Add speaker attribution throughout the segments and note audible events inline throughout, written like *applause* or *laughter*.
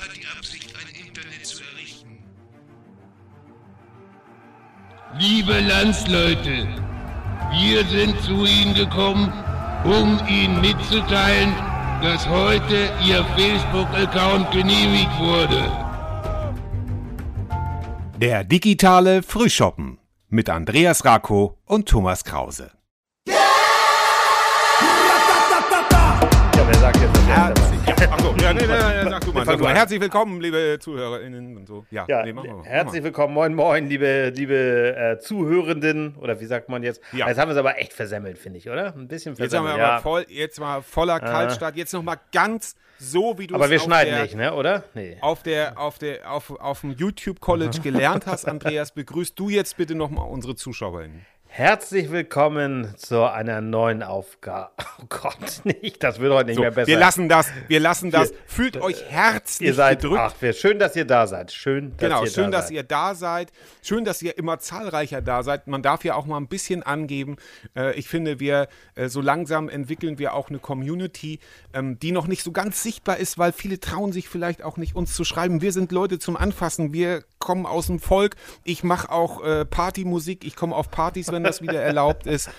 Speaker 1: hat die Absicht, ein Internet zu errichten.
Speaker 2: Liebe Landsleute, wir sind zu Ihnen gekommen, um Ihnen mitzuteilen, dass heute Ihr Facebook-Account genehmigt wurde.
Speaker 3: Der digitale Frühschoppen mit Andreas Rako und Thomas Krause.
Speaker 4: Wer sagt jetzt das
Speaker 3: Herzlich,
Speaker 4: erste
Speaker 3: ja, ach so, ja, nee, nee, nee, sag du mal, sag
Speaker 4: du
Speaker 3: mal. Herzlich willkommen, liebe ZuhörerInnen und so. Ja,
Speaker 4: Ja,
Speaker 3: nee, machen wir mal.
Speaker 4: herzlich willkommen, moin moin, liebe, liebe äh, Zuhörenden, oder wie sagt man jetzt?
Speaker 3: Ja.
Speaker 4: Jetzt haben wir es aber echt versemmelt, finde ich, oder? Ein bisschen
Speaker 3: Jetzt haben
Speaker 4: versemmelt,
Speaker 3: wir aber
Speaker 4: ja.
Speaker 3: voll, jetzt mal voller Kaltstart. Jetzt noch mal ganz so, wie du
Speaker 4: aber
Speaker 3: es
Speaker 4: wir
Speaker 3: auf
Speaker 4: schneiden
Speaker 3: der,
Speaker 4: nicht, ne, oder? Nee.
Speaker 3: auf der, auf der, auf, auf dem YouTube College *laughs* gelernt hast, Andreas, begrüßt du jetzt bitte noch mal unsere ZuschauerInnen.
Speaker 4: Herzlich willkommen zu einer neuen Aufgabe. *laughs* Oh Gott, nicht, das wird heute nicht
Speaker 3: So,
Speaker 4: mehr besser.
Speaker 3: wir lassen das, wir lassen das. Fühlt euch herzlich
Speaker 4: ihr seid,
Speaker 3: gedrückt.
Speaker 4: ach, wir, schön, dass ihr da seid. Schön, dass
Speaker 3: Genau,
Speaker 4: ihr
Speaker 3: schön,
Speaker 4: da
Speaker 3: dass
Speaker 4: seid.
Speaker 3: ihr da seid. Schön, dass ihr immer zahlreicher da seid. Man darf ja auch mal ein bisschen angeben. Äh, ich finde, wir äh, so langsam entwickeln wir auch eine Community, ähm, die noch nicht so ganz sichtbar ist, weil viele trauen sich vielleicht auch nicht, uns zu schreiben. Wir sind Leute zum Anfassen. Wir kommen aus dem Volk. Ich mache auch äh, Partymusik. Ich komme auf Partys, wenn das wieder erlaubt ist.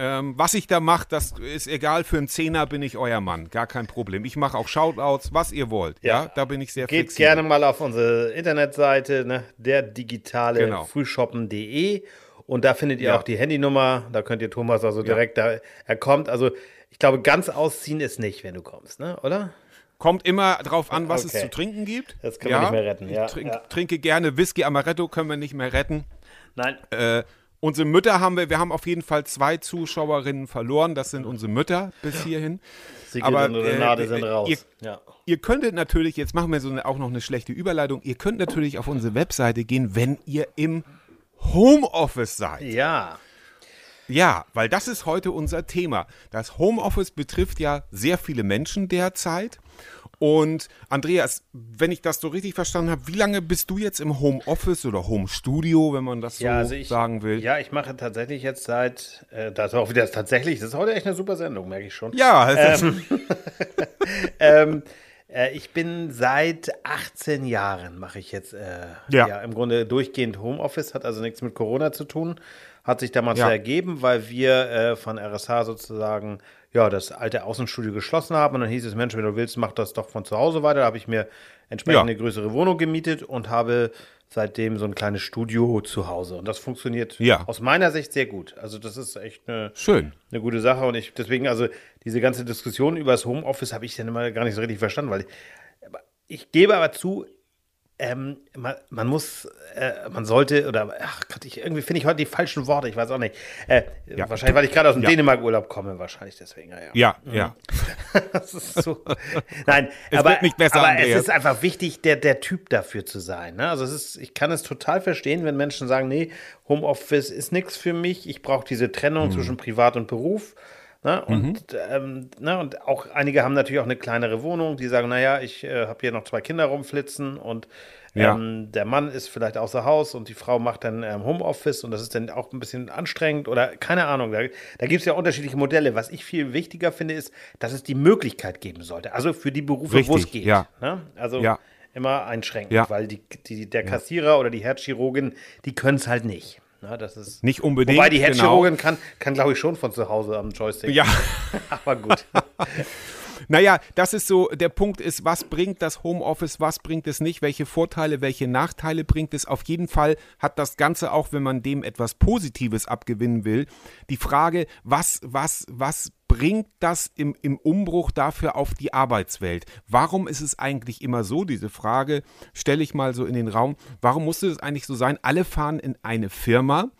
Speaker 3: Ähm, was ich da mache, das ist egal. Für einen Zehner bin ich euer Mann. Gar kein Problem. Ich mache auch Shoutouts, was ihr wollt. Ja,
Speaker 4: Ja.
Speaker 3: da bin ich sehr
Speaker 4: Geht
Speaker 3: flexibel.
Speaker 4: gerne mal auf unsere Internetseite, ne, der digitale
Speaker 3: Genau.
Speaker 4: Frühshoppen.de und da findet ihr
Speaker 3: Ja.
Speaker 4: auch die Handynummer. Da könnt ihr Thomas also direkt da, er kommt. Also ich glaube, ganz ausziehen ist nicht, wenn du kommst, ne, oder?
Speaker 3: Kommt immer drauf an, was es
Speaker 4: Okay.
Speaker 3: zu trinken gibt.
Speaker 4: Das können wir nicht mehr retten, ja,
Speaker 3: Ich trink,
Speaker 4: ja.
Speaker 3: trinke gerne Whisky Amaretto, können wir nicht mehr retten.
Speaker 4: Nein.
Speaker 3: Äh, unsere Mütter haben wir, wir haben auf jeden Fall zwei Zuschauerinnen verloren. Das sind unsere Mütter bis hierhin.
Speaker 4: Sigrid
Speaker 3: aber,
Speaker 4: und
Speaker 3: äh,
Speaker 4: Renate sind raus.
Speaker 3: ihr-
Speaker 4: ja.
Speaker 3: Ihr könntet natürlich, jetzt machen wir so eine, auch noch eine schlechte Überleitung, ihr könnt natürlich auf unsere Webseite gehen, wenn ihr im Homeoffice seid.
Speaker 4: ja.
Speaker 3: Ja, weil das ist heute unser Thema. Das Homeoffice betrifft ja sehr viele Menschen derzeit. Und Andreas, wenn ich das so richtig verstanden habe, wie lange bist du jetzt im Homeoffice oder Homestudio, wenn man das so
Speaker 4: Ja, also ich,
Speaker 3: sagen will?
Speaker 4: Ja, ich mache tatsächlich jetzt seit, äh, das ist auch wieder tatsächlich, das ist heute echt eine super Sendung, merke ich schon.
Speaker 3: Ja, ist, *laughs*
Speaker 4: ähm, äh, ich bin seit 18 Jahren mache ich jetzt äh,
Speaker 3: Ja.
Speaker 4: ja. im Grunde durchgehend Homeoffice, hat also nichts mit Corona zu tun. Hat sich damals
Speaker 3: Ja.
Speaker 4: ergeben, weil wir äh, von RSH sozusagen ja das alte Außenstudio geschlossen haben und dann hieß es, Mensch, wenn du willst, mach das doch von zu Hause weiter. Da habe ich mir entsprechend
Speaker 3: Ja.
Speaker 4: eine größere Wohnung gemietet und habe seitdem so ein kleines Studio zu Hause. Und das funktioniert
Speaker 3: Ja.
Speaker 4: aus meiner Sicht sehr gut. Also das ist echt eine,
Speaker 3: schön.
Speaker 4: eine gute Sache und ich deswegen also diese ganze Diskussion über das Homeoffice habe ich dann immer gar nicht so richtig verstanden, weil ich, ich gebe aber zu, ähm, man, man muss, äh, man sollte oder ach Gott, ich irgendwie finde ich heute die falschen Worte, ich weiß auch nicht. Äh,
Speaker 3: Ja.
Speaker 4: Wahrscheinlich, weil ich gerade aus dem
Speaker 3: Ja.
Speaker 4: Dänemark-Urlaub komme, wahrscheinlich deswegen. Ja, ja.
Speaker 3: Ja, ja. *laughs*
Speaker 4: Das ist so. Nein,
Speaker 3: Es
Speaker 4: aber,
Speaker 3: wird nicht besser,
Speaker 4: aber es ist einfach wichtig, der, der Typ dafür zu sein. Ne? Also es ist, ich kann es total verstehen, wenn Menschen sagen, nee, Homeoffice ist nichts für mich. Ich brauche diese Trennung
Speaker 3: Mhm.
Speaker 4: zwischen Privat und Beruf. Ne? Und, ähm, ne? und auch einige haben natürlich auch eine kleinere Wohnung, die sagen, naja, ich äh, habe hier noch zwei Kinder rumflitzen und
Speaker 3: Ja.
Speaker 4: ähm, der Mann ist vielleicht außer Haus und die Frau macht dann ähm, Homeoffice und das ist dann auch ein bisschen anstrengend oder keine Ahnung. Da, da gibt es ja unterschiedliche Modelle. Was ich viel wichtiger finde, ist, dass es die Möglichkeit geben sollte. Also für die Berufe, wo es geht.
Speaker 3: ja.
Speaker 4: Ne? Also
Speaker 3: Ja.
Speaker 4: immer einschränken, weil die, die, der Kassierer oder die Herzchirurgin, die können es halt nicht. Ne? Das ist,
Speaker 3: Nicht unbedingt.
Speaker 4: wobei die
Speaker 3: genau.
Speaker 4: Herzchirurgin kann, kann glaube ich, schon von zu Hause am Joystick.
Speaker 3: Ja. *laughs*
Speaker 4: Aber gut. *laughs*
Speaker 3: Naja, das ist so, der Punkt ist, was bringt das Homeoffice, was bringt es nicht, welche Vorteile, welche Nachteile bringt es. Auf jeden Fall hat das Ganze auch, wenn man dem etwas Positives abgewinnen will, die Frage, was, was, was bringt das im, im Umbruch dafür auf die Arbeitswelt? Warum ist es eigentlich immer so, diese Frage stelle ich mal so in den Raum, warum musste es eigentlich so sein, alle fahren in eine Firma,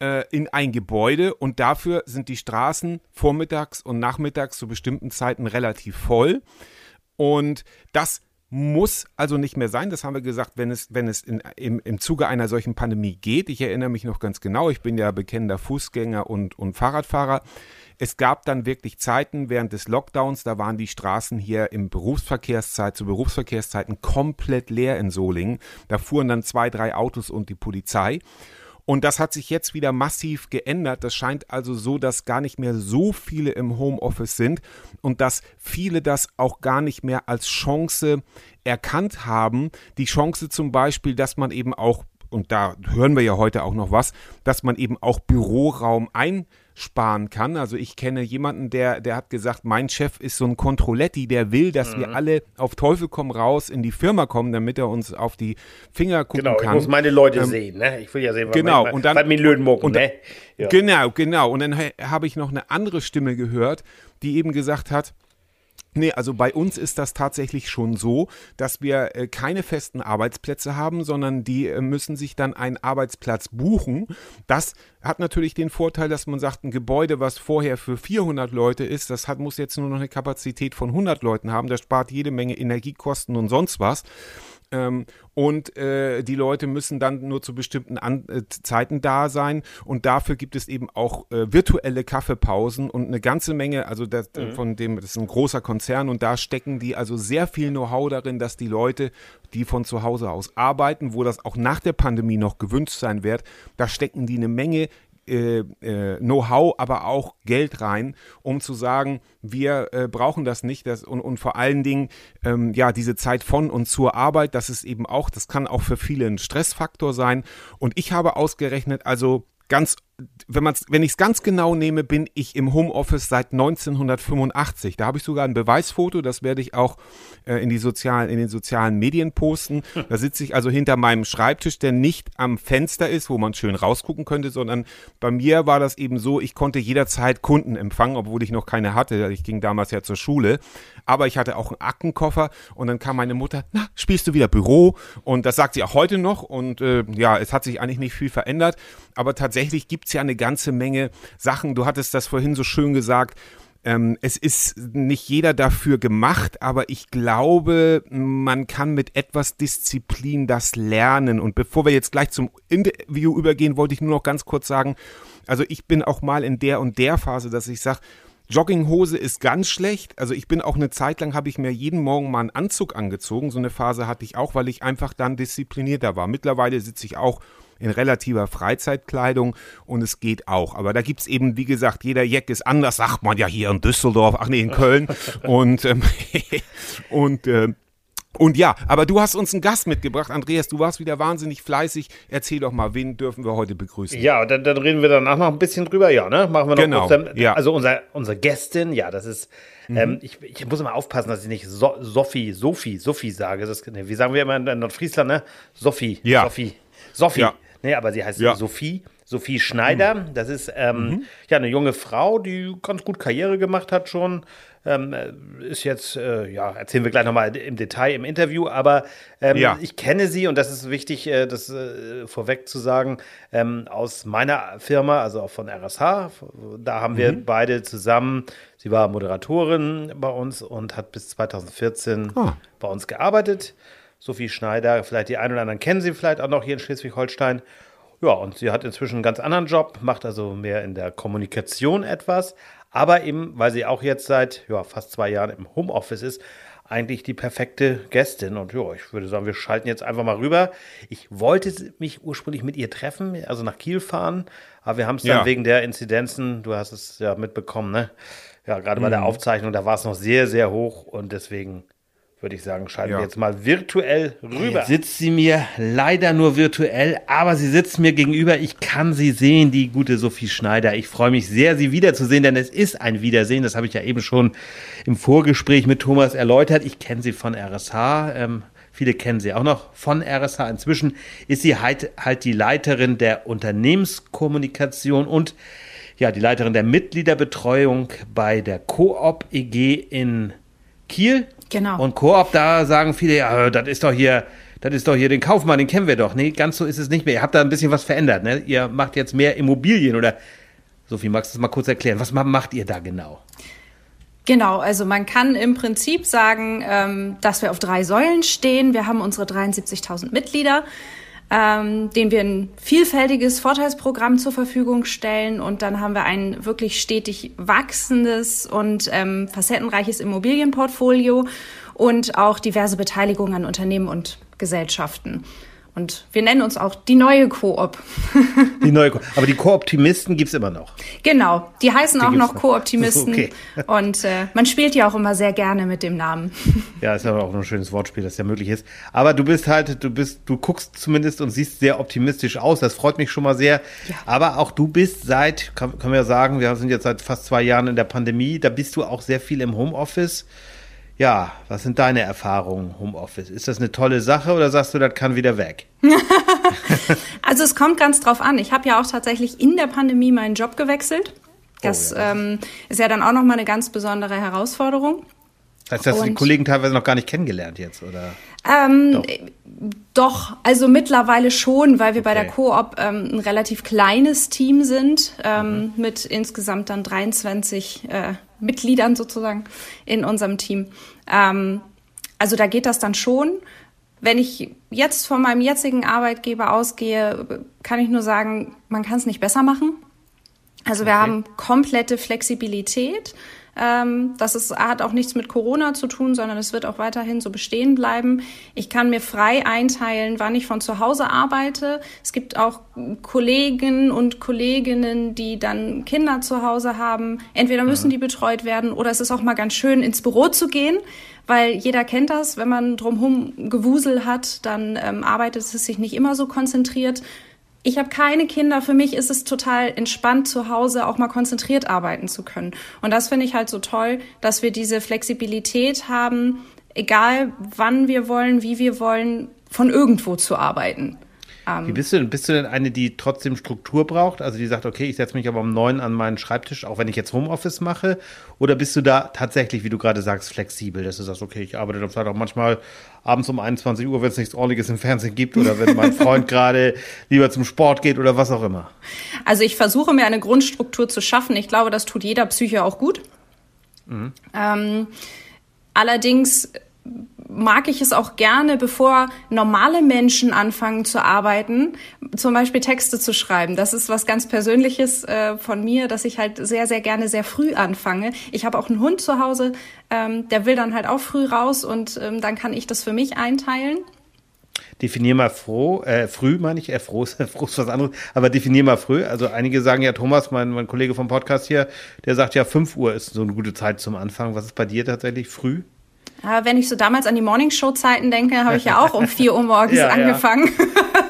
Speaker 3: äh, in ein Gebäude und dafür sind die Straßen vormittags und nachmittags zu bestimmten Zeiten relativ voll. Und das muss also nicht mehr sein. Das haben wir gesagt, wenn es, wenn es in, im, im Zuge einer solchen Pandemie geht. Ich erinnere mich noch ganz genau, ich bin ja bekennender Fußgänger und, und Fahrradfahrer. Es gab dann wirklich Zeiten während des Lockdowns, da waren die Straßen hier im Berufsverkehrszeit, zu Berufsverkehrszeiten komplett leer in Solingen. Da fuhren dann zwei, drei Autos und die Polizei. Und das hat sich jetzt wieder massiv geändert. Das scheint also so, dass gar nicht mehr so viele im Homeoffice sind und dass viele das auch gar nicht mehr als Chance erkannt haben. Die Chance zum Beispiel, dass man eben auch und da hören wir ja heute auch noch was, dass man eben auch Büroraum einsparen kann. Also ich kenne jemanden, der, der hat gesagt, mein Chef ist so ein Controletti, der will, dass mhm. wir alle auf Teufel komm raus in die Firma kommen, damit er uns auf die Finger gucken
Speaker 4: genau,
Speaker 3: kann.
Speaker 4: Genau, ich muss meine Leute ähm, sehen, ne? Ich will ja sehen, was
Speaker 3: genau, mein, und dann,
Speaker 4: mit Löwen mucken, ne?
Speaker 3: Ja. Genau, genau. Und dann habe ich noch eine andere Stimme gehört, die eben gesagt hat, Nee, also bei uns ist das tatsächlich schon so, dass wir äh, keine festen Arbeitsplätze haben, sondern die äh, müssen sich dann einen Arbeitsplatz buchen. Das hat natürlich den Vorteil, dass man sagt, ein Gebäude, was vorher für 400 Leute ist, das hat, muss jetzt nur noch eine Kapazität von 100 Leuten haben. Das spart jede Menge Energiekosten und sonst was. Ähm, und äh, die Leute müssen dann nur zu bestimmten An äh, Zeiten da sein. Und dafür gibt es eben auch äh, virtuelle Kaffeepausen und eine ganze Menge, also das, äh, mhm. von dem, das ist ein großer Konzern und da stecken die also sehr viel Know-how darin, dass die Leute, die von zu Hause aus arbeiten, wo das auch nach der Pandemie noch gewünscht sein wird, da stecken die eine Menge äh, äh, Know-how, aber auch Geld rein, um zu sagen, wir äh, brauchen das nicht. Das, und, und vor allen Dingen, ähm, ja, diese Zeit von und zur Arbeit, das ist eben auch, das kann auch für viele ein Stressfaktor sein. Und ich habe ausgerechnet, also ganz wenn, man's, wenn ich es ganz genau nehme, bin ich im Homeoffice seit 1985. Da habe ich sogar ein Beweisfoto, das werde ich auch äh, in, die sozialen, in den sozialen Medien posten. Da sitze ich also hinter meinem Schreibtisch, der nicht am Fenster ist, wo man schön rausgucken könnte, sondern bei mir war das eben so, ich konnte jederzeit Kunden empfangen, obwohl ich noch keine hatte. Ich ging damals ja zur Schule. Aber ich hatte auch einen Aktenkoffer und dann kam meine Mutter, na, spielst du wieder Büro? Und das sagt sie auch heute noch. Und äh, ja, es hat sich eigentlich nicht viel verändert. Aber tatsächlich gibt es ja eine ganze Menge Sachen. Du hattest das vorhin so schön gesagt. Ähm, es ist nicht jeder dafür gemacht, aber ich glaube, man kann mit etwas Disziplin das lernen. Und bevor wir jetzt gleich zum Interview übergehen, wollte ich nur noch ganz kurz sagen, also ich bin auch mal in der und der Phase, dass ich sage, Jogginghose ist ganz schlecht. Also ich bin auch eine Zeit lang, habe ich mir jeden Morgen mal einen Anzug angezogen. So eine Phase hatte ich auch, weil ich einfach dann disziplinierter war. Mittlerweile sitze ich auch in relativer Freizeitkleidung und es geht auch. Aber da gibt es eben, wie gesagt, jeder Jack ist anders, sagt man ja hier in Düsseldorf, ach nee, in Köln. *laughs* und ähm, *laughs* und äh, und ja, aber du hast uns einen Gast mitgebracht, Andreas. Du warst wieder wahnsinnig fleißig. Erzähl doch mal, wen dürfen wir heute begrüßen?
Speaker 4: Ja, dann, dann reden wir danach noch ein bisschen drüber, ja, ne? Machen wir noch
Speaker 3: genau,
Speaker 4: kurz.
Speaker 3: Dann, ja.
Speaker 4: Also unser, unsere Gästin, ja, das ist, mhm. ähm, ich, ich muss immer aufpassen, dass ich nicht so, Sophie, Sophie, Sophie sage. Das, wie sagen wir immer in Nordfriesland, ne? Sophie,
Speaker 3: ja.
Speaker 4: Sophie, Sophie. Ja. Nee, aber sie heißt ja. Sophie. Sophie Schneider. Mhm. Das ist ähm, mhm. ja eine junge Frau, die ganz gut Karriere gemacht hat schon. Ähm, ist jetzt, äh, ja, erzählen wir gleich nochmal im Detail im Interview, aber ähm, ja. ich kenne sie und das ist wichtig, äh, das äh, vorweg zu sagen, ähm, aus meiner Firma, also auch von RSH. Da haben mhm. wir beide zusammen, sie war Moderatorin bei uns und hat bis 2014 oh. bei uns gearbeitet. Sophie Schneider, vielleicht die einen oder anderen kennen sie vielleicht auch noch hier in Schleswig-Holstein. Ja, und sie hat inzwischen einen ganz anderen Job, macht also mehr in der Kommunikation etwas, aber eben, weil sie auch jetzt seit ja, fast zwei Jahren im Homeoffice ist, eigentlich die perfekte Gästin. Und ja, ich würde sagen, wir schalten jetzt einfach mal rüber. Ich wollte mich ursprünglich mit ihr treffen, also nach Kiel fahren, aber wir haben es dann ja. wegen der Inzidenzen, du hast es ja mitbekommen, ne? Ja, gerade mhm. bei der mhm. Aufzeichnung, da war es noch sehr, sehr hoch und deswegen würde ich sagen, schalten ja. wir jetzt mal virtuell rüber. Jetzt
Speaker 5: sitzt sie mir leider nur virtuell, aber sie sitzt mir gegenüber. Ich kann sie sehen, die gute Sophie Schneider. Ich freue mich sehr, sie wiederzusehen, denn es ist ein Wiedersehen. Das habe ich ja eben schon im Vorgespräch mit Thomas erläutert. Ich kenne sie von RSH. Ähm, viele kennen sie auch noch von RSH. Inzwischen ist sie halt, halt die Leiterin der Unternehmenskommunikation und ja, die Leiterin der Mitgliederbetreuung bei der Coop EG in Kiel.
Speaker 6: Genau.
Speaker 5: Und Koop, da sagen viele, ja, das ist doch hier, das ist doch hier den Kaufmann, den kennen wir doch. Nee, ganz so ist es nicht mehr. Ihr habt da ein bisschen was verändert, ne? Ihr macht jetzt mehr Immobilien oder Sophie, magst du das mal kurz erklären? Was macht ihr da genau?
Speaker 6: Genau, also man kann im Prinzip sagen, ähm, dass wir auf drei Säulen stehen. Wir haben unsere 73.000 Mitglieder ähm, denen wir ein vielfältiges Vorteilsprogramm zur Verfügung stellen. Und dann haben wir ein wirklich stetig wachsendes und ähm, facettenreiches Immobilienportfolio und auch diverse Beteiligungen an Unternehmen und Gesellschaften. Und wir nennen uns auch die neue Koop.
Speaker 4: Die neue Koop. Aber die Kooptimisten gibt's immer noch.
Speaker 6: Genau, die heißen
Speaker 4: Die
Speaker 6: auch noch. Kooptimisten. *laughs*
Speaker 4: Okay.
Speaker 6: Und äh, man spielt ja auch immer sehr gerne mit dem Namen.
Speaker 4: Ja, ist aber auch ein schönes Wortspiel, das ja möglich ist. Aber du bist halt, du bist, du guckst zumindest und siehst sehr optimistisch aus. Das freut mich schon mal sehr.
Speaker 6: Ja.
Speaker 4: Aber auch du bist seit, kann, können wir ja sagen, wir sind jetzt seit fast zwei Jahren in der Pandemie. Da bist du auch sehr viel im Homeoffice. Ja, was sind deine Erfahrungen Homeoffice? Ist das eine tolle Sache oder sagst du, das kann wieder weg? *laughs*
Speaker 6: Also es kommt ganz drauf an. Ich habe ja auch tatsächlich in der Pandemie meinen Job gewechselt. Das
Speaker 4: Oh, ja.
Speaker 6: ähm, ist ja dann auch nochmal eine ganz besondere Herausforderung.
Speaker 4: Das heißt, hast du die Kollegen teilweise noch gar nicht kennengelernt jetzt, oder?
Speaker 6: Ähm,
Speaker 4: Doch.
Speaker 6: doch, also mittlerweile schon, weil wir bei der
Speaker 4: Okay.
Speaker 6: Koop ähm, ein relativ kleines Team sind, ähm,
Speaker 4: Mhm.
Speaker 6: mit insgesamt dann 23 äh, Mitgliedern sozusagen in unserem Team. Ähm, also da geht das dann schon. Wenn ich jetzt von meinem jetzigen Arbeitgeber ausgehe, kann ich nur sagen, man kann es nicht besser machen. Also wir
Speaker 4: Okay.
Speaker 6: haben komplette Flexibilität. Ähm, das ist, hat auch nichts mit Corona zu tun, sondern es wird auch weiterhin so bestehen bleiben. Ich kann mir frei einteilen, wann ich von zu Hause arbeite. Es gibt auch Kollegen und Kolleginnen, die dann Kinder zu Hause haben. Entweder müssen die betreut werden oder es ist auch mal ganz schön, ins Büro zu gehen, weil jeder kennt das. Wenn man drumherum Gewusel hat, dann ähm, arbeitet es sich nicht immer so konzentriert. Ich habe keine Kinder. Für mich ist es total entspannt, zu Hause auch mal konzentriert arbeiten zu können. Und das finde ich halt so toll, dass wir diese Flexibilität haben, egal wann wir wollen, wie wir wollen, von irgendwo zu arbeiten. Ähm,
Speaker 4: Wie bist du denn? Bist du denn eine, die trotzdem Struktur braucht? Also die sagt, okay, ich setze mich aber um neun an meinen Schreibtisch, auch wenn ich jetzt Homeoffice mache? Oder bist du da tatsächlich, wie du gerade sagst, flexibel, dass du sagst, okay, ich arbeite dann vielleicht auch manchmal abends um 21 Uhr, wenn es nichts Ordentliches im Fernsehen gibt oder wenn mein Freund *laughs* gerade lieber zum Sport geht oder was auch immer?
Speaker 6: Also ich versuche mir eine Grundstruktur zu schaffen. Ich glaube, das tut jeder Psyche auch gut. Ähm, allerdings mag ich es auch gerne, bevor normale Menschen anfangen zu arbeiten, zum Beispiel Texte zu schreiben. Das ist was ganz Persönliches äh, von mir, dass ich halt sehr, sehr gerne sehr früh anfange. Ich habe auch einen Hund zu Hause, ähm, der will dann halt auch früh raus und ähm, dann kann ich das für mich einteilen.
Speaker 4: Definier mal froh, äh, früh meine ich, äh, froh ist, *laughs* froh ist was anderes, aber definier mal früh. Also einige sagen ja, Thomas, mein, mein Kollege vom Podcast hier, der sagt ja, 5 Uhr ist so eine gute Zeit zum Anfang. Was ist bei dir tatsächlich früh?
Speaker 6: Ja, wenn ich so damals an die Morningshow-Zeiten denke, habe ich ja auch um 4 Uhr morgens *laughs*
Speaker 4: Ja,
Speaker 6: angefangen. *laughs*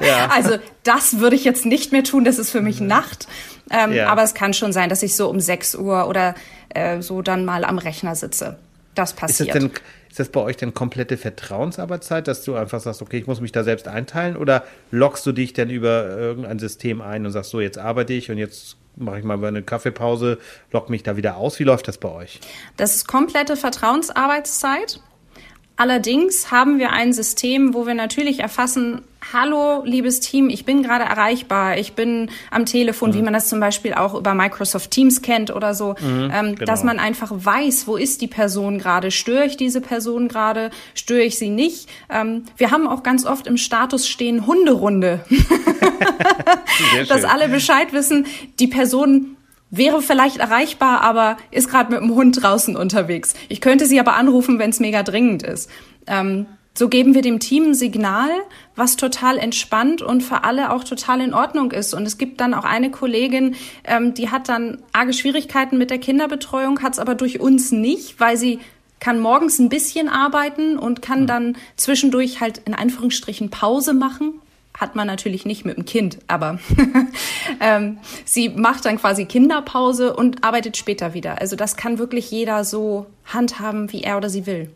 Speaker 4: Ja.
Speaker 6: Also das würde ich jetzt nicht mehr tun, das ist für mich Nacht. Ähm,
Speaker 4: Ja.
Speaker 6: Aber es kann schon sein, dass ich so um 6 Uhr oder äh, so dann mal am Rechner sitze. Das
Speaker 4: Ist das
Speaker 6: passiert.
Speaker 4: denn, ist das bei euch denn komplette Vertrauensarbeitszeit, dass du einfach sagst, okay, ich muss mich da selbst einteilen oder lockst du dich denn über irgendein System ein und sagst so, jetzt arbeite ich und jetzt mache ich mal eine Kaffeepause, lock mich da wieder aus. Wie läuft das bei euch?
Speaker 6: Das ist komplette Vertrauensarbeitszeit. Allerdings haben wir ein System, wo wir natürlich erfassen, hallo, liebes Team, ich bin gerade erreichbar, ich bin am Telefon, wie man das zum Beispiel auch über Microsoft Teams kennt oder so, ähm,
Speaker 4: genau.
Speaker 6: dass man einfach weiß, wo ist die Person gerade, störe ich diese Person gerade, störe ich sie nicht. Ähm, wir haben auch ganz oft im Status stehen Hunderunde, *laughs* *laughs* dass alle Bescheid wissen, die Person wäre vielleicht erreichbar, aber ist gerade mit dem Hund draußen unterwegs. Ich könnte sie aber anrufen, wenn es mega dringend ist. Ähm, so geben wir dem Team ein Signal, was total entspannt und für alle auch total in Ordnung ist. Und es gibt dann auch eine Kollegin, ähm, die hat dann arge Schwierigkeiten mit der Kinderbetreuung, hat es aber durch uns nicht, weil sie kann morgens ein bisschen arbeiten und kann dann zwischendurch halt in Anführungsstrichen Pause machen. Hat man natürlich nicht mit dem Kind, aber *laughs* ähm, sie macht dann quasi Kinderpause und arbeitet später wieder. Also das kann wirklich jeder so handhaben, wie er oder sie will.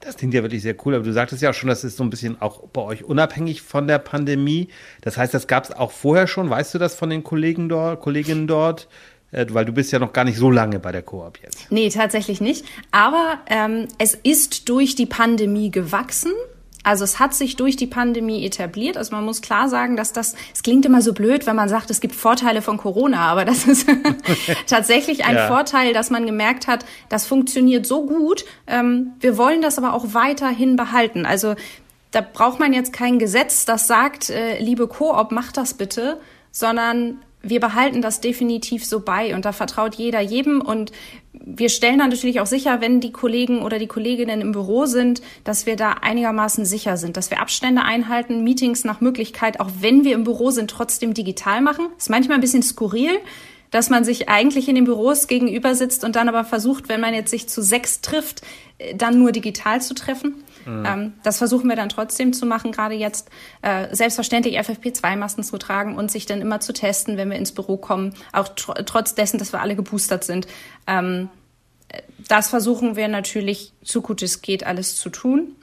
Speaker 4: Das klingt ja wirklich sehr cool, aber du sagtest ja auch schon, das ist so ein bisschen auch bei euch unabhängig von der Pandemie. Das heißt, das gab es auch vorher schon. Weißt du das von den Kollegen dort, Kolleginnen dort? Äh, Weil du bist ja noch gar nicht so lange bei der Koop jetzt.
Speaker 6: Nee, tatsächlich nicht. Aber ähm, es ist durch die Pandemie gewachsen. Also es hat sich durch die Pandemie etabliert. Also man muss klar sagen, dass das, es klingt immer so blöd, wenn man sagt, es gibt Vorteile von Corona, aber das ist *laughs* tatsächlich ein
Speaker 4: Ja.
Speaker 6: Vorteil, dass man gemerkt hat, das funktioniert so gut. Ähm, wir wollen das aber auch weiterhin behalten. Also da braucht man jetzt kein Gesetz, das sagt, äh, liebe Koop, mach das bitte, sondern wir behalten das definitiv so bei und da vertraut jeder jedem und wir stellen dann natürlich auch sicher, wenn die Kollegen oder die Kolleginnen im Büro sind, dass wir da einigermaßen sicher sind, dass wir Abstände einhalten, Meetings nach Möglichkeit, auch wenn wir im Büro sind, trotzdem digital machen. Ist manchmal ein bisschen skurril, dass man sich eigentlich in den Büros gegenüber sitzt und dann aber versucht, wenn man jetzt sich zu sechs trifft, äh, dann nur digital zu treffen. Mhm. Ähm, das versuchen wir dann trotzdem zu machen, gerade jetzt äh, selbstverständlich FFP2-Masken zu tragen und sich dann immer zu testen, wenn wir ins Büro kommen, auch tr trotz dessen, dass wir alle geboostert sind. Ähm, das versuchen wir natürlich, so gut es geht, alles zu tun.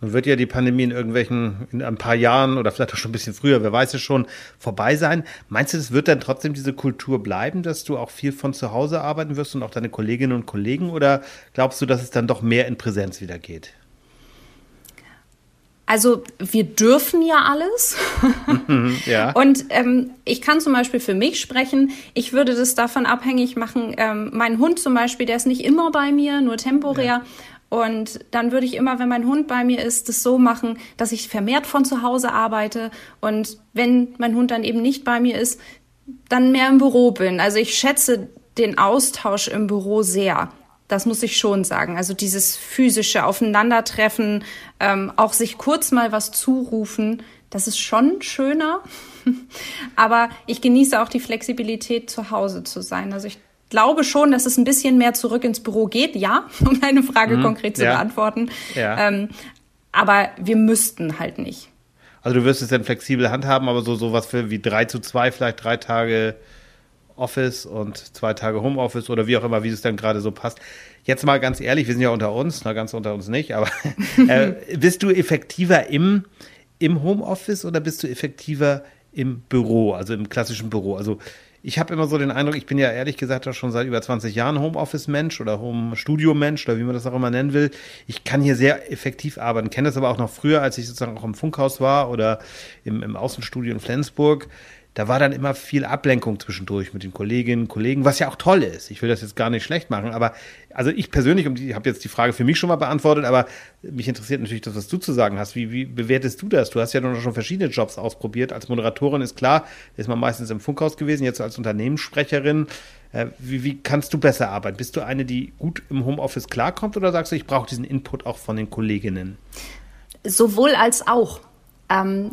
Speaker 4: Nun wird ja die Pandemie in irgendwelchen, in ein paar Jahren oder vielleicht auch schon ein bisschen früher, wer weiß es schon, vorbei sein. Meinst du, es wird dann trotzdem diese Kultur bleiben, dass du auch viel von zu Hause arbeiten wirst und auch deine Kolleginnen und Kollegen? Oder glaubst du, dass es dann doch mehr in Präsenz wieder geht?
Speaker 6: Also wir dürfen ja alles. *laughs* ja. Und ähm, ich kann zum Beispiel für mich sprechen. Ich würde das davon abhängig machen. Ähm, mein Hund zum Beispiel, der ist nicht immer bei mir, nur temporär. Ja. Und dann würde ich immer, wenn mein Hund bei mir ist, das so machen, dass ich vermehrt von zu Hause arbeite. Und wenn mein Hund dann eben nicht bei mir ist, dann mehr im Büro bin. Also ich schätze den Austausch im Büro sehr. Das muss ich schon sagen. Also dieses physische Aufeinandertreffen, ähm, auch sich kurz mal was zurufen, das ist schon schöner. *laughs* Aber ich genieße auch die Flexibilität, zu Hause zu sein. Also ich glaube schon, dass es ein bisschen mehr zurück ins Büro geht, ja, *laughs* um deine Frage mhm, konkret zu ja. beantworten. Ja. Ähm, aber wir müssten halt nicht.
Speaker 4: Also du wirst es dann flexibel handhaben, aber so sowas für wie drei zu zwei, vielleicht drei Tage Office und zwei Tage Homeoffice oder wie auch immer, wie es dann gerade so passt. Jetzt mal ganz ehrlich, wir sind ja unter uns, na ganz unter uns nicht, aber *laughs* äh, bist du effektiver im, im Homeoffice oder bist du effektiver im Büro, also im klassischen Büro? Also ich habe immer so den Eindruck, ich bin ja ehrlich gesagt schon seit über 20 Jahren Homeoffice-Mensch oder Home-Studio-Mensch oder wie man das auch immer nennen will. Ich kann hier sehr effektiv arbeiten, kenne das aber auch noch früher, als ich sozusagen auch im Funkhaus war oder im, im Außenstudio in Flensburg da war dann immer viel Ablenkung zwischendurch mit den Kolleginnen und Kollegen, was ja auch toll ist. Ich will das jetzt gar nicht schlecht machen, aber also ich persönlich, ich habe jetzt die Frage für mich schon mal beantwortet, aber mich interessiert natürlich das, was du zu sagen hast. Wie, wie bewertest du das? Du hast ja noch schon verschiedene Jobs ausprobiert. Als Moderatorin ist klar, ist man meistens im Funkhaus gewesen, jetzt als Unternehmenssprecherin. Äh, wie, wie kannst du besser arbeiten? Bist du eine, die gut im Homeoffice klarkommt oder sagst du, ich brauche diesen Input auch von den Kolleginnen?
Speaker 6: Sowohl als auch. Ähm,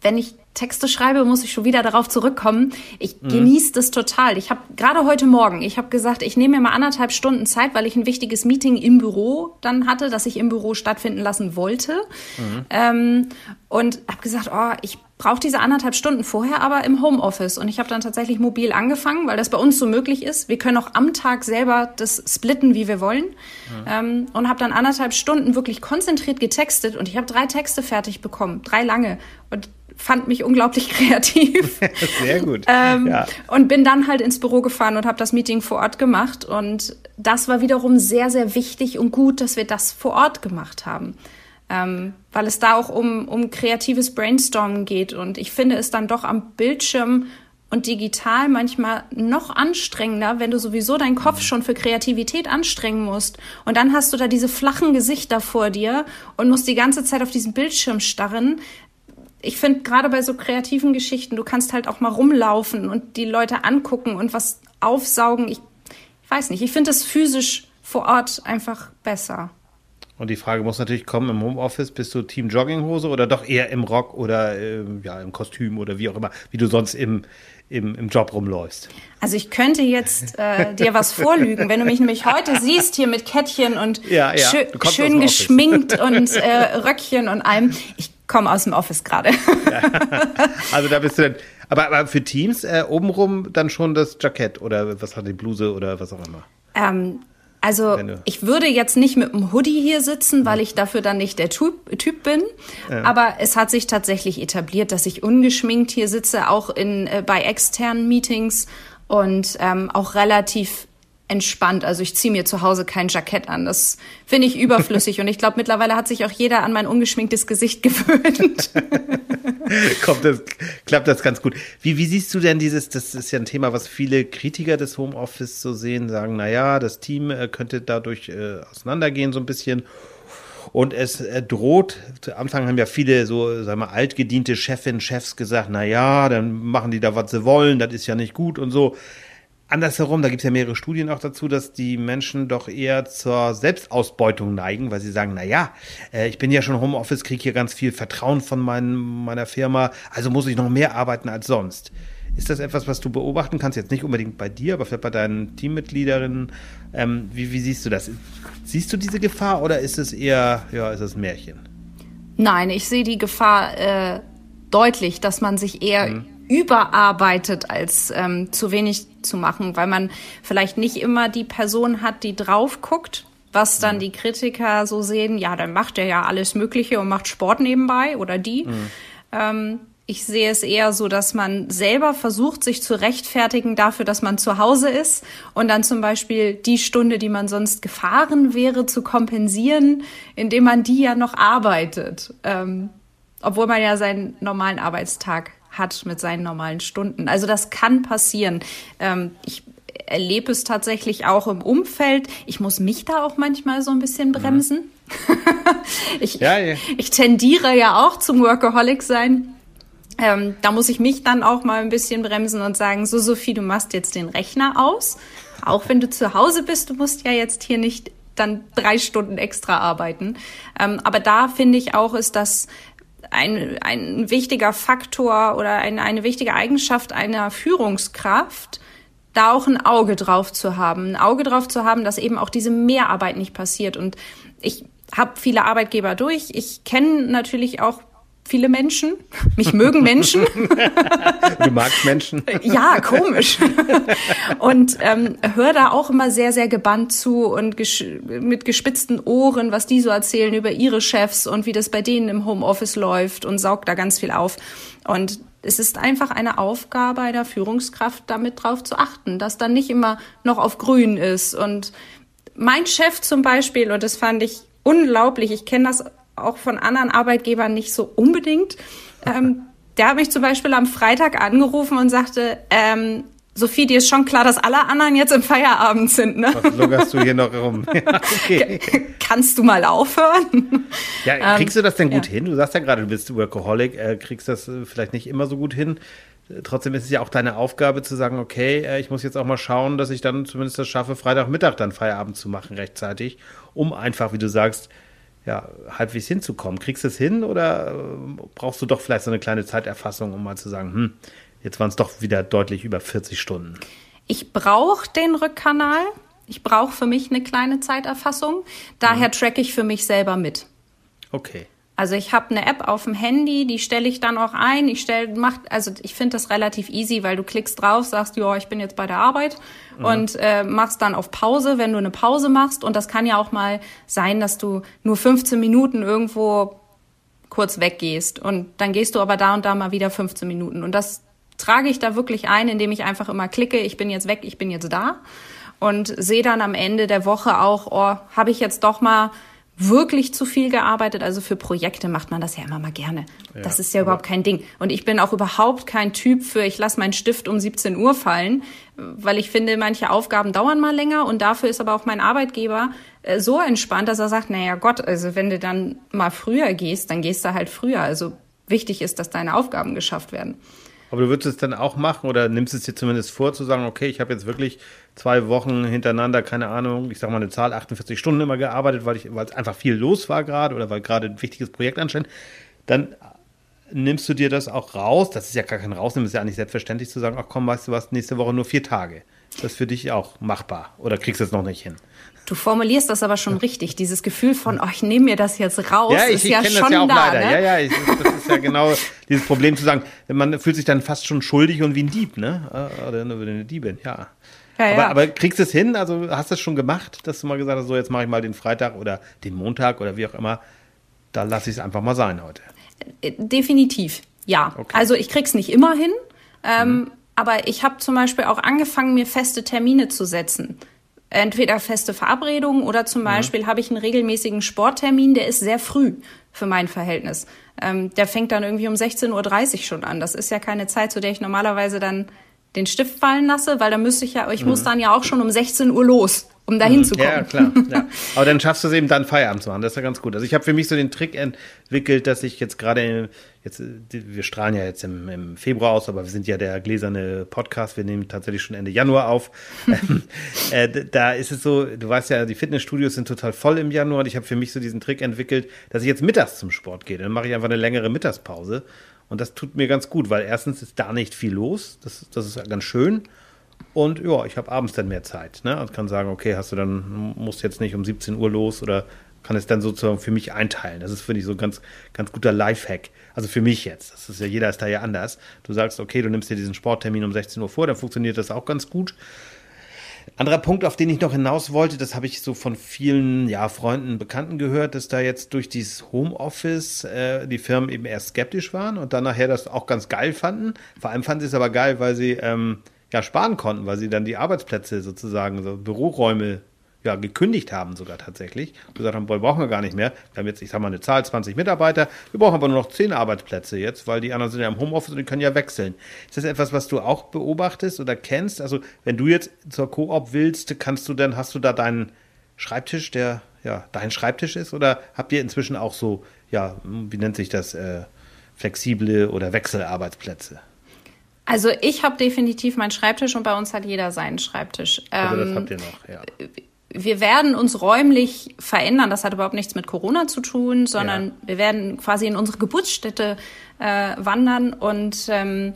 Speaker 6: wenn ich Texte schreibe, muss ich schon wieder darauf zurückkommen. Ich mhm. genieße das total. Ich habe gerade heute Morgen, ich habe gesagt, ich nehme mir mal anderthalb Stunden Zeit, weil ich ein wichtiges Meeting im Büro dann hatte, das ich im Büro stattfinden lassen wollte. Mhm. Ähm, und habe gesagt, oh, ich brauche diese anderthalb Stunden vorher aber im Homeoffice. Und ich habe dann tatsächlich mobil angefangen, weil das bei uns so möglich ist. Wir können auch am Tag selber das splitten, wie wir wollen. Mhm. Ähm, und habe dann anderthalb Stunden wirklich konzentriert getextet. Und ich habe drei Texte fertig bekommen, drei lange. Und fand mich unglaublich *laughs* kreativ. *laughs*
Speaker 4: Sehr gut.
Speaker 6: ähm, ja. Und bin dann halt ins Büro gefahren und habe das Meeting vor Ort gemacht. Und das war wiederum sehr, sehr wichtig und gut, dass wir das vor Ort gemacht haben. Ähm, weil es da auch um, um kreatives Brainstormen geht. Und ich finde es dann doch am Bildschirm und digital manchmal noch anstrengender, wenn du sowieso deinen Kopf schon für Kreativität anstrengen musst. Und dann hast du da diese flachen Gesichter vor dir und musst die ganze Zeit auf diesen Bildschirm starren ich finde gerade bei so kreativen Geschichten, du kannst halt auch mal rumlaufen und die Leute angucken und was aufsaugen. Ich, ich weiß nicht, ich finde es physisch vor Ort einfach besser.
Speaker 4: Und die Frage muss natürlich kommen, im Homeoffice bist du Team Jogginghose oder doch eher im Rock oder äh, ja, im Kostüm oder wie auch immer, wie du sonst im, im, im Job rumläufst.
Speaker 6: Also ich könnte jetzt äh, dir was vorlügen, wenn du mich nämlich heute siehst hier mit Kettchen und ja, ja, schön, schön geschminkt und äh, Röckchen und allem. Ich komme aus dem Office gerade. Ja.
Speaker 4: Also da bist du dann. Aber, aber für Teams äh, obenrum dann schon das Jackett oder was hat die Bluse oder was auch immer?
Speaker 6: Ähm, also ich würde jetzt nicht mit einem Hoodie hier sitzen, weil ich dafür dann nicht der Typ, typ bin. Ja. Aber es hat sich tatsächlich etabliert, dass ich ungeschminkt hier sitze, auch in, äh, bei externen Meetings und ähm, auch relativ entspannt. Also ich ziehe mir zu Hause kein Jackett an. Das finde ich überflüssig. Und ich glaube, mittlerweile hat sich auch jeder an mein ungeschminktes Gesicht *laughs* gewöhnt. *laughs*
Speaker 4: Kommt das, klappt das ganz gut. Wie, wie siehst du denn dieses, das ist ja ein Thema, was viele Kritiker des Homeoffice so sehen, sagen, na ja, das Team äh, könnte dadurch äh, auseinandergehen so ein bisschen. Und es äh, droht, zu Anfang haben ja viele so, sagen wir, altgediente Chefinnen, Chefs gesagt, na ja, dann machen die da, was sie wollen, das ist ja nicht gut und so. Andersherum, da gibt es ja mehrere Studien auch dazu, dass die Menschen doch eher zur Selbstausbeutung neigen, weil sie sagen, na ja, äh, ich bin ja schon Homeoffice, kriege hier ganz viel Vertrauen von mein, meiner Firma, also muss ich noch mehr arbeiten als sonst. Ist das etwas, was du beobachten kannst? Jetzt nicht unbedingt bei dir, aber vielleicht bei deinen Teammitgliederinnen. Ähm, wie, wie siehst du das? Siehst du diese Gefahr oder ist es eher, ja, ist es ein Märchen?
Speaker 6: Nein, ich sehe die Gefahr äh, deutlich, dass man sich eher mhm. überarbeitet, als ähm, zu wenig zu machen, weil man vielleicht nicht immer die Person hat, die drauf guckt, was dann mhm. die Kritiker so sehen, ja, dann macht er ja alles Mögliche und macht Sport nebenbei oder die. Mhm. Ähm, ich sehe es eher so, dass man selber versucht, sich zu rechtfertigen dafür, dass man zu Hause ist und dann zum Beispiel die Stunde, die man sonst gefahren wäre, zu kompensieren, indem man die ja noch arbeitet. Ähm, obwohl man ja seinen normalen Arbeitstag hat mit seinen normalen Stunden. Also das kann passieren. Ähm, ich erlebe es tatsächlich auch im Umfeld. Ich muss mich da auch manchmal so ein bisschen bremsen. Mhm. *laughs* ich, ja, ja. ich tendiere ja auch zum Workaholic sein. Ähm, da muss ich mich dann auch mal ein bisschen bremsen und sagen, so Sophie, du machst jetzt den Rechner aus. Auch wenn du zu Hause bist, du musst ja jetzt hier nicht dann drei Stunden extra arbeiten. Ähm, aber da finde ich auch, ist das ein, ein wichtiger Faktor oder eine, eine wichtige Eigenschaft einer Führungskraft, da auch ein Auge drauf zu haben. Ein Auge drauf zu haben, dass eben auch diese Mehrarbeit nicht passiert. Und ich habe viele Arbeitgeber durch. Ich kenne natürlich auch viele Menschen. Mich mögen Menschen. *laughs*
Speaker 4: du magst Menschen?
Speaker 6: ja, komisch. und ähm, höre da auch immer sehr, sehr gebannt zu und ges mit gespitzten Ohren, was die so erzählen über ihre Chefs und wie das bei denen im Homeoffice läuft und saugt da ganz viel auf. Und es ist einfach eine Aufgabe einer Führungskraft, damit drauf zu achten, dass dann nicht immer noch auf grün ist. Und mein Chef zum Beispiel, und das fand ich unglaublich, ich kenne das auch von anderen Arbeitgebern nicht so unbedingt. Ähm, der hat mich zum Beispiel am Freitag angerufen und sagte, ähm, Sophie, dir ist schon klar, dass alle anderen jetzt im Feierabend sind, ne?
Speaker 4: Was luggerst du hier noch rum? Ja, *laughs* *laughs*
Speaker 6: okay. Kannst du mal aufhören?
Speaker 4: Ja, ähm, kriegst du das denn gut ja. hin? Du sagst ja gerade, du bist Workaholic, äh, kriegst das äh, vielleicht nicht immer so gut hin. Trotzdem ist es ja auch deine Aufgabe zu sagen, okay, äh, ich muss jetzt auch mal schauen, dass ich dann zumindest das schaffe, Freitagmittag dann Feierabend zu machen rechtzeitig, um einfach, wie du sagst, ja, halbwegs hinzukommen. Kriegst du es hin oder äh, brauchst du doch vielleicht so eine kleine Zeiterfassung, um mal zu sagen, hm, jetzt waren es doch wieder deutlich über 40 Stunden?
Speaker 6: Ich brauche den Rückkanal. Ich brauche für mich eine kleine Zeiterfassung. Daher mhm. track ich für mich selber mit.
Speaker 4: Okay.
Speaker 6: Also ich habe eine App auf dem Handy, die stelle ich dann auch ein. Ich stelle, mach, also ich finde das relativ easy, weil du klickst drauf, sagst, ja, ich bin jetzt bei der Arbeit mhm. und äh, machst dann auf Pause, wenn du eine Pause machst. Und das kann ja auch mal sein, dass du nur 15 Minuten irgendwo kurz weggehst und dann gehst du aber da und da mal wieder 15 Minuten. Und das trage ich da wirklich ein, indem ich einfach immer klicke, ich bin jetzt weg, ich bin jetzt da und sehe dann am Ende der Woche auch, oh, habe ich jetzt doch mal wirklich zu viel gearbeitet. Also für Projekte macht man das ja immer mal gerne. Ja, das ist ja überhaupt kein Ding. Und ich bin auch überhaupt kein Typ für, ich lasse meinen Stift um 17 Uhr fallen, weil ich finde, manche Aufgaben dauern mal länger und dafür ist aber auch mein Arbeitgeber äh, so entspannt, dass er sagt, naja Gott, also wenn du dann mal früher gehst, dann gehst du halt früher. Also wichtig ist, dass deine Aufgaben geschafft werden.
Speaker 4: Aber du würdest es dann auch machen oder nimmst es dir zumindest vor zu sagen, okay, ich habe jetzt wirklich zwei Wochen hintereinander, keine Ahnung, ich sag mal eine Zahl, 48 Stunden immer gearbeitet, weil es einfach viel los war gerade oder weil gerade ein wichtiges Projekt ansteht, dann nimmst du dir das auch raus. Das ist ja gar kein Rausnehmen, ist ja eigentlich selbstverständlich zu sagen, ach komm, weißt du was, nächste Woche nur vier Tage. Das ist für dich auch machbar oder kriegst du es noch nicht hin?
Speaker 6: Du formulierst das aber schon richtig. Dieses Gefühl von, oh, ich nehme mir das jetzt raus, ja, ich, ist ich ja schon das ja auch da. Leider.
Speaker 4: Ne? Ja, ja, ich, das ist ja genau *laughs* dieses Problem zu sagen, man fühlt sich dann fast schon schuldig und wie ein Dieb, ne? Ah, oder eine Diebin, ja. Ja, aber, ja. aber kriegst du es hin? Also hast du es schon gemacht, dass du mal gesagt hast, so jetzt mache ich mal den Freitag oder den Montag oder wie auch immer. Da lasse ich es einfach mal sein heute.
Speaker 6: Äh, definitiv, ja. Okay. Also ich krieg's nicht immer hin, ähm, mhm. aber ich habe zum Beispiel auch angefangen, mir feste Termine zu setzen entweder feste Verabredungen oder zum mhm. Beispiel habe ich einen regelmäßigen Sporttermin, der ist sehr früh für mein Verhältnis. Ähm, der fängt dann irgendwie um 16.30 Uhr schon an. Das ist ja keine Zeit, zu der ich normalerweise dann den Stift fallen lasse, weil da müsste ich ja, ich mhm. muss dann ja auch schon um 16 Uhr los um dahin zu kommen.
Speaker 4: Ja, klar. Ja. *laughs* Aber dann schaffst du es eben dann Feierabend zu machen. Das ist ja ganz gut. Also ich habe für mich so den Trick entwickelt, dass ich jetzt gerade jetzt wir strahlen ja jetzt im, im, Februar aus, aber wir sind ja der gläserne Podcast. Wir nehmen tatsächlich schon Ende Januar auf. *laughs* äh, da ist es so, du weißt ja, die Fitnessstudios sind total voll im Januar. Und ich habe für mich so diesen Trick entwickelt, dass ich jetzt mittags zum Sport gehe. Dann mache ich einfach eine längere Mittagspause. Und das tut mir ganz gut, weil erstens ist da nicht viel los. Das, das ist ganz schön. Und ja, ich habe abends dann mehr Zeit. Ne? Und kann sagen, okay, hast du dann, musst jetzt nicht um 17 Uhr los oder kann es dann sozusagen für mich einteilen. Das ist, finde ich, so ein ganz, ganz guter Lifehack. Also für mich jetzt. Das ist ja, jeder ist da ja anders. Du sagst, okay, du nimmst dir diesen Sporttermin um 16 Uhr vor, dann funktioniert das auch ganz gut. Anderer Punkt, auf den ich noch hinaus wollte, das habe ich so von vielen ja, Freunden, Bekannten gehört, dass da jetzt durch dieses Homeoffice äh, die Firmen eben erst skeptisch waren und dann nachher das auch ganz geil fanden. Vor allem fanden sie es aber geil, weil sie ähm, ja sparen konnten, weil sie dann die Arbeitsplätze sozusagen, so Büroräume ja, gekündigt haben sogar tatsächlich. Und gesagt haben, boah, brauchen wir gar nicht mehr. Wir haben jetzt, ich sag mal, eine Zahl, 20 Mitarbeiter. Wir brauchen aber nur noch 10 Arbeitsplätze jetzt, weil die anderen sind ja im Homeoffice und die können ja wechseln. Ist das etwas, was du auch beobachtest oder kennst? Also, wenn du jetzt zur Koop willst, kannst du dann, hast du da deinen Schreibtisch, der ja dein Schreibtisch ist? Oder habt ihr inzwischen auch so, ja, wie nennt sich das, äh, flexible oder Wechselarbeitsplätze?
Speaker 6: Also ich habe definitiv meinen Schreibtisch und bei uns hat jeder seinen Schreibtisch.
Speaker 4: Also das ähm, habt ihr noch, ja.
Speaker 6: Wir werden uns räumlich verändern. Das hat überhaupt nichts mit Corona zu tun, sondern ja. wir werden quasi in unsere Geburtsstätte äh, wandern und ähm,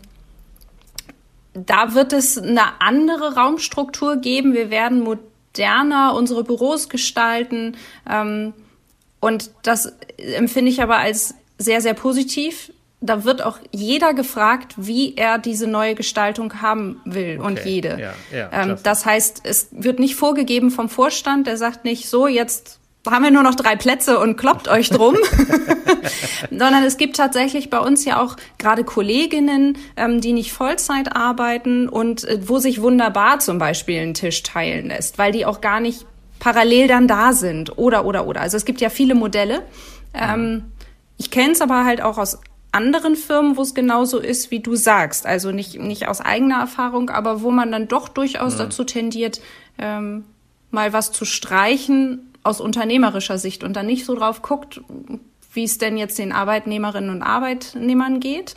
Speaker 6: da wird es eine andere Raumstruktur geben. Wir werden moderner unsere Büros gestalten. Ähm, und das empfinde ich aber als sehr, sehr positiv da wird auch jeder gefragt, wie er diese neue Gestaltung haben will okay. und jede. Ja, ja, ähm, das heißt, es wird nicht vorgegeben vom Vorstand, der sagt nicht so, jetzt haben wir nur noch drei Plätze und kloppt *laughs* euch drum, *laughs* sondern es gibt tatsächlich bei uns ja auch gerade Kolleginnen, ähm, die nicht Vollzeit arbeiten und äh, wo sich wunderbar zum Beispiel einen Tisch teilen lässt, weil die auch gar nicht parallel dann da sind oder oder oder. Also es gibt ja viele Modelle. Ähm, ich kenne es aber halt auch aus anderen Firmen, wo es genauso ist, wie du sagst. Also nicht, nicht aus eigener Erfahrung, aber wo man dann doch durchaus mhm. dazu tendiert, ähm, mal was zu streichen aus unternehmerischer Sicht und dann nicht so drauf guckt, wie es denn jetzt den Arbeitnehmerinnen und Arbeitnehmern geht.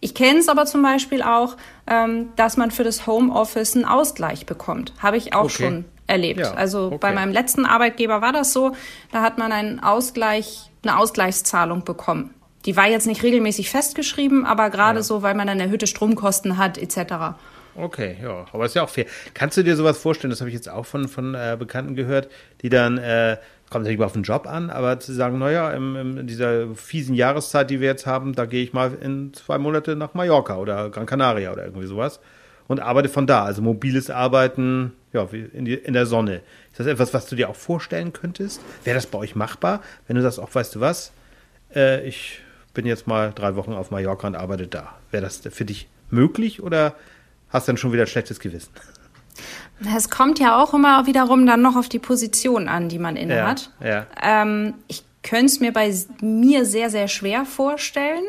Speaker 6: Ich kenne es aber zum Beispiel auch, ähm, dass man für das Homeoffice einen Ausgleich bekommt. Habe ich auch okay. schon erlebt. Ja, also okay. bei meinem letzten Arbeitgeber war das so, da hat man einen Ausgleich, eine Ausgleichszahlung bekommen. Die war jetzt nicht regelmäßig festgeschrieben, aber gerade ja. so, weil man dann erhöhte Stromkosten hat, etc.
Speaker 4: Okay, ja, aber ist ja auch fair. Kannst du dir sowas vorstellen? Das habe ich jetzt auch von, von äh, Bekannten gehört, die dann, äh, kommt natürlich auf den Job an, aber zu sagen, naja, im, in dieser fiesen Jahreszeit, die wir jetzt haben, da gehe ich mal in zwei Monate nach Mallorca oder Gran Canaria oder irgendwie sowas und arbeite von da. Also mobiles Arbeiten, ja, in, die, in der Sonne. Ist das etwas, was du dir auch vorstellen könntest? Wäre das bei euch machbar, wenn du sagst, auch weißt du was, äh, ich bin jetzt mal drei Wochen auf Mallorca und arbeite da. Wäre das für dich möglich oder hast du dann schon wieder ein schlechtes Gewissen? *laughs*
Speaker 6: Es kommt ja auch immer wiederum dann noch auf die Position an, die man inne
Speaker 4: ja,
Speaker 6: hat.
Speaker 4: Ja.
Speaker 6: Ähm, ich könnte es mir bei mir sehr, sehr schwer vorstellen.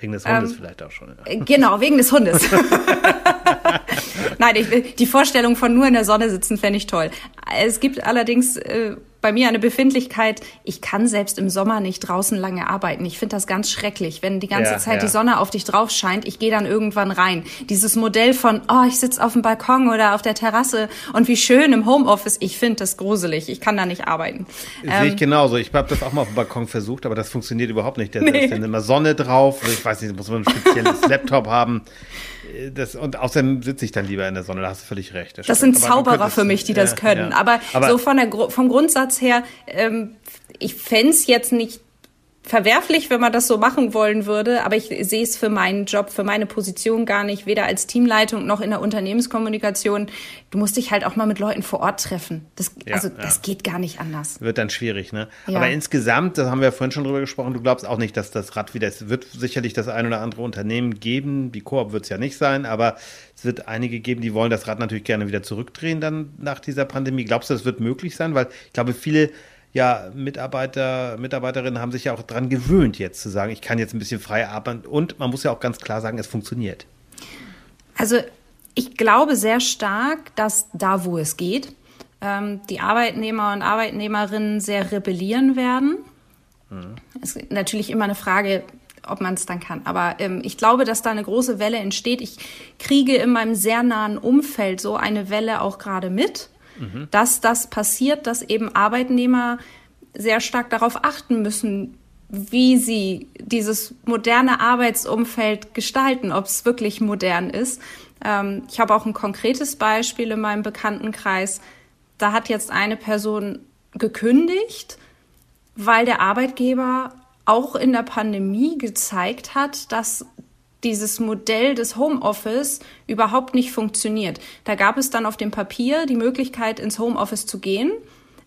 Speaker 4: Wegen des Hundes ähm, vielleicht auch schon.
Speaker 6: Ja. Genau, wegen des Hundes. *laughs* *laughs* Nein, ich, die Vorstellung von nur in der Sonne sitzen fände ich toll. Es gibt allerdings äh, bei mir eine Befindlichkeit, ich kann selbst im Sommer nicht draußen lange arbeiten. Ich finde das ganz schrecklich, wenn die ganze ja, Zeit ja. die Sonne auf dich drauf scheint. Ich gehe dann irgendwann rein. Dieses Modell von, oh, ich sitze auf dem Balkon oder auf der Terrasse und wie schön im Homeoffice, ich finde das gruselig. Ich kann da nicht arbeiten.
Speaker 4: Sehe ähm, ich genauso. Ich habe das auch mal auf dem Balkon versucht, aber das funktioniert überhaupt nicht. Da nee. ist dann immer Sonne drauf. Ich weiß nicht, muss man ein spezielles *laughs* Laptop haben. Das, und außerdem sitze ich dann lieber in der Sonne, da hast du völlig recht.
Speaker 6: Das, das sind Zauberer für mich, die das können. Ja. Aber, aber, so von der, vom Grundsatz her, ähm, ich fände jetzt nicht verwerflich, wenn man das so machen wollen würde, aber ich sehe es für meinen Job, für meine Position gar nicht, weder als Teamleitung noch in der Unternehmenskommunikation. Du musst dich halt auch mal mit Leuten vor Ort treffen. Das, ja, also das ja. geht gar nicht anders.
Speaker 4: Wird dann schwierig, ne? Ja. Aber insgesamt, das haben wir ja vorhin schon drüber gesprochen, du glaubst auch nicht, dass das Rad wieder, es wird sicherlich das ein oder andere Unternehmen geben, die Koop wird es ja nicht sein, aber es wird einige geben, die wollen das Rad natürlich gerne wieder zurückdrehen dann nach dieser Pandemie. Glaubst du, das wird möglich sein? Weil ich glaube, viele ja, Mitarbeiter, Mitarbeiterinnen haben sich ja auch daran gewöhnt, jetzt zu sagen, ich kann jetzt ein bisschen frei arbeiten. Und man muss ja auch ganz klar sagen, es funktioniert.
Speaker 6: Also ich glaube sehr stark, dass da, wo es geht, ähm, die Arbeitnehmer und Arbeitnehmerinnen sehr rebellieren werden. Mhm. Es ist natürlich immer eine Frage, ob man es dann kann. Aber ähm, ich glaube, dass da eine große Welle entsteht. Ich kriege in meinem sehr nahen Umfeld so eine Welle auch gerade mit, mhm. dass das passiert, dass eben Arbeitnehmer sehr stark darauf achten müssen, wie sie dieses moderne Arbeitsumfeld gestalten, ob es wirklich modern ist. Ähm, ich habe auch ein konkretes Beispiel in meinem Bekanntenkreis. Da hat jetzt eine Person gekündigt, weil der Arbeitgeber auch in der Pandemie gezeigt hat, dass dieses Modell des Homeoffice überhaupt nicht funktioniert. Da gab es dann auf dem Papier die Möglichkeit, ins Homeoffice zu gehen.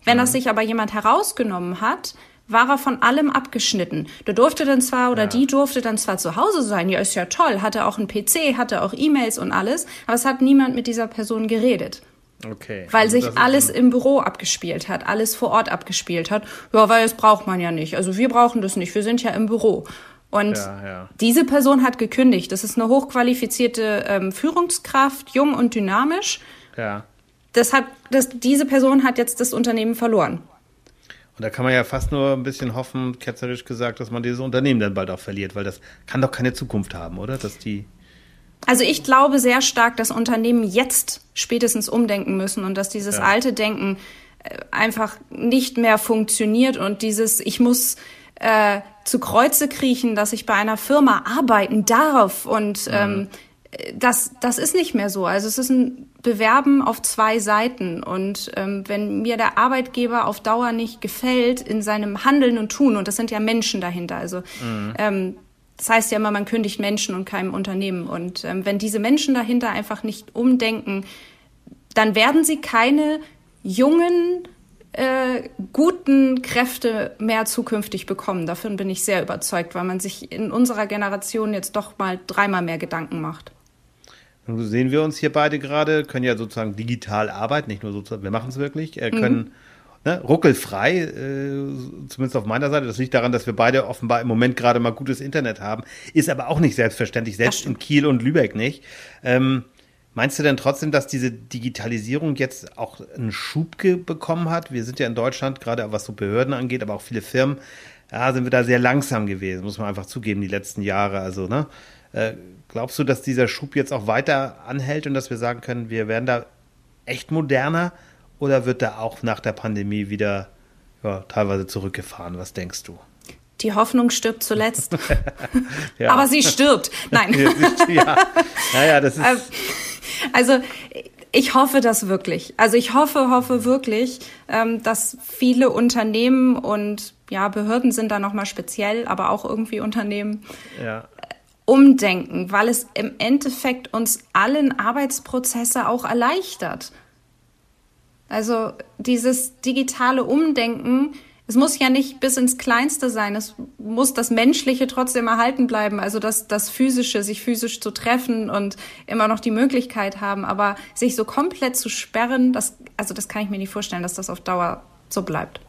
Speaker 6: Wenn das mhm. sich aber jemand herausgenommen hat, war er von allem abgeschnitten. Der durfte dann zwar oder ja. die durfte dann zwar zu Hause sein, ja, ist ja toll, hatte auch einen PC, hatte auch E-Mails und alles, aber es hat niemand mit dieser Person geredet. Okay. Weil also sich alles im Büro abgespielt hat, alles vor Ort abgespielt hat. Ja, weil das braucht man ja nicht. Also wir brauchen das nicht, wir sind ja im Büro. Und ja, ja. diese Person hat gekündigt. Das ist eine hochqualifizierte ähm, Führungskraft, jung und dynamisch. Ja. Das hat, das, diese Person hat jetzt das Unternehmen verloren.
Speaker 4: Und da kann man ja fast nur ein bisschen hoffen, ketzerisch gesagt, dass man dieses Unternehmen dann bald auch verliert, weil das kann doch keine Zukunft haben, oder? Dass die
Speaker 6: also ich glaube sehr stark, dass Unternehmen jetzt spätestens umdenken müssen und dass dieses ja. alte Denken äh, einfach nicht mehr funktioniert und dieses ich muss äh, zu Kreuze kriechen, dass ich bei einer Firma arbeiten darf und mhm. ähm, das, das ist nicht mehr so. Also es ist ein Bewerben auf zwei Seiten. Und ähm, wenn mir der Arbeitgeber auf Dauer nicht gefällt in seinem Handeln und Tun, und das sind ja Menschen dahinter, also mhm. ähm, das heißt ja immer, man kündigt Menschen und keinem Unternehmen. Und ähm, wenn diese Menschen dahinter einfach nicht umdenken, dann werden sie keine jungen, äh, guten Kräfte mehr zukünftig bekommen. Davon bin ich sehr überzeugt, weil man sich in unserer Generation jetzt doch mal dreimal mehr Gedanken macht.
Speaker 4: Nun sehen wir uns hier beide gerade, können ja sozusagen digital arbeiten, nicht nur sozusagen, wir machen es wirklich, äh, können mhm ne, ruckelfrei, äh, zumindest auf meiner Seite. Das liegt daran, dass wir beide offenbar im Moment gerade mal gutes Internet haben. Ist aber auch nicht selbstverständlich, selbst in Kiel und Lübeck nicht. Ähm, meinst du denn trotzdem, dass diese Digitalisierung jetzt auch einen Schub bekommen hat? Wir sind ja in Deutschland, gerade was so Behörden angeht, aber auch viele Firmen, ja, sind wir da sehr langsam gewesen, muss man einfach zugeben, die letzten Jahre. Also, ne? Äh, glaubst du, dass dieser Schub jetzt auch weiter anhält und dass wir sagen können, wir werden da echt moderner? Oder wird da auch nach der Pandemie wieder ja, teilweise zurückgefahren? Was denkst du?
Speaker 6: Die Hoffnung stirbt zuletzt. *laughs* ja. *laughs* Aber sie stirbt. Nein. *laughs*
Speaker 4: ja. Naja, das ist.
Speaker 6: Also, ich hoffe das wirklich. Also ich hoffe, hoffe wirklich, ähm, dass viele Unternehmen und ja, Behörden sind da nochmal speziell, aber auch irgendwie Unternehmen ja. umdenken, weil es im Endeffekt uns allen Arbeitsprozesse auch erleichtert. Also dieses digitale Umdenken, es muss ja nicht bis ins Kleinste sein. Es muss das Menschliche trotzdem erhalten bleiben. Also das, das Physische, sich physisch zu treffen und immer noch die Möglichkeit haben. Aber sich so komplett zu sperren, das, also das kann ich mir nicht vorstellen, dass das auf Dauer so bleibt.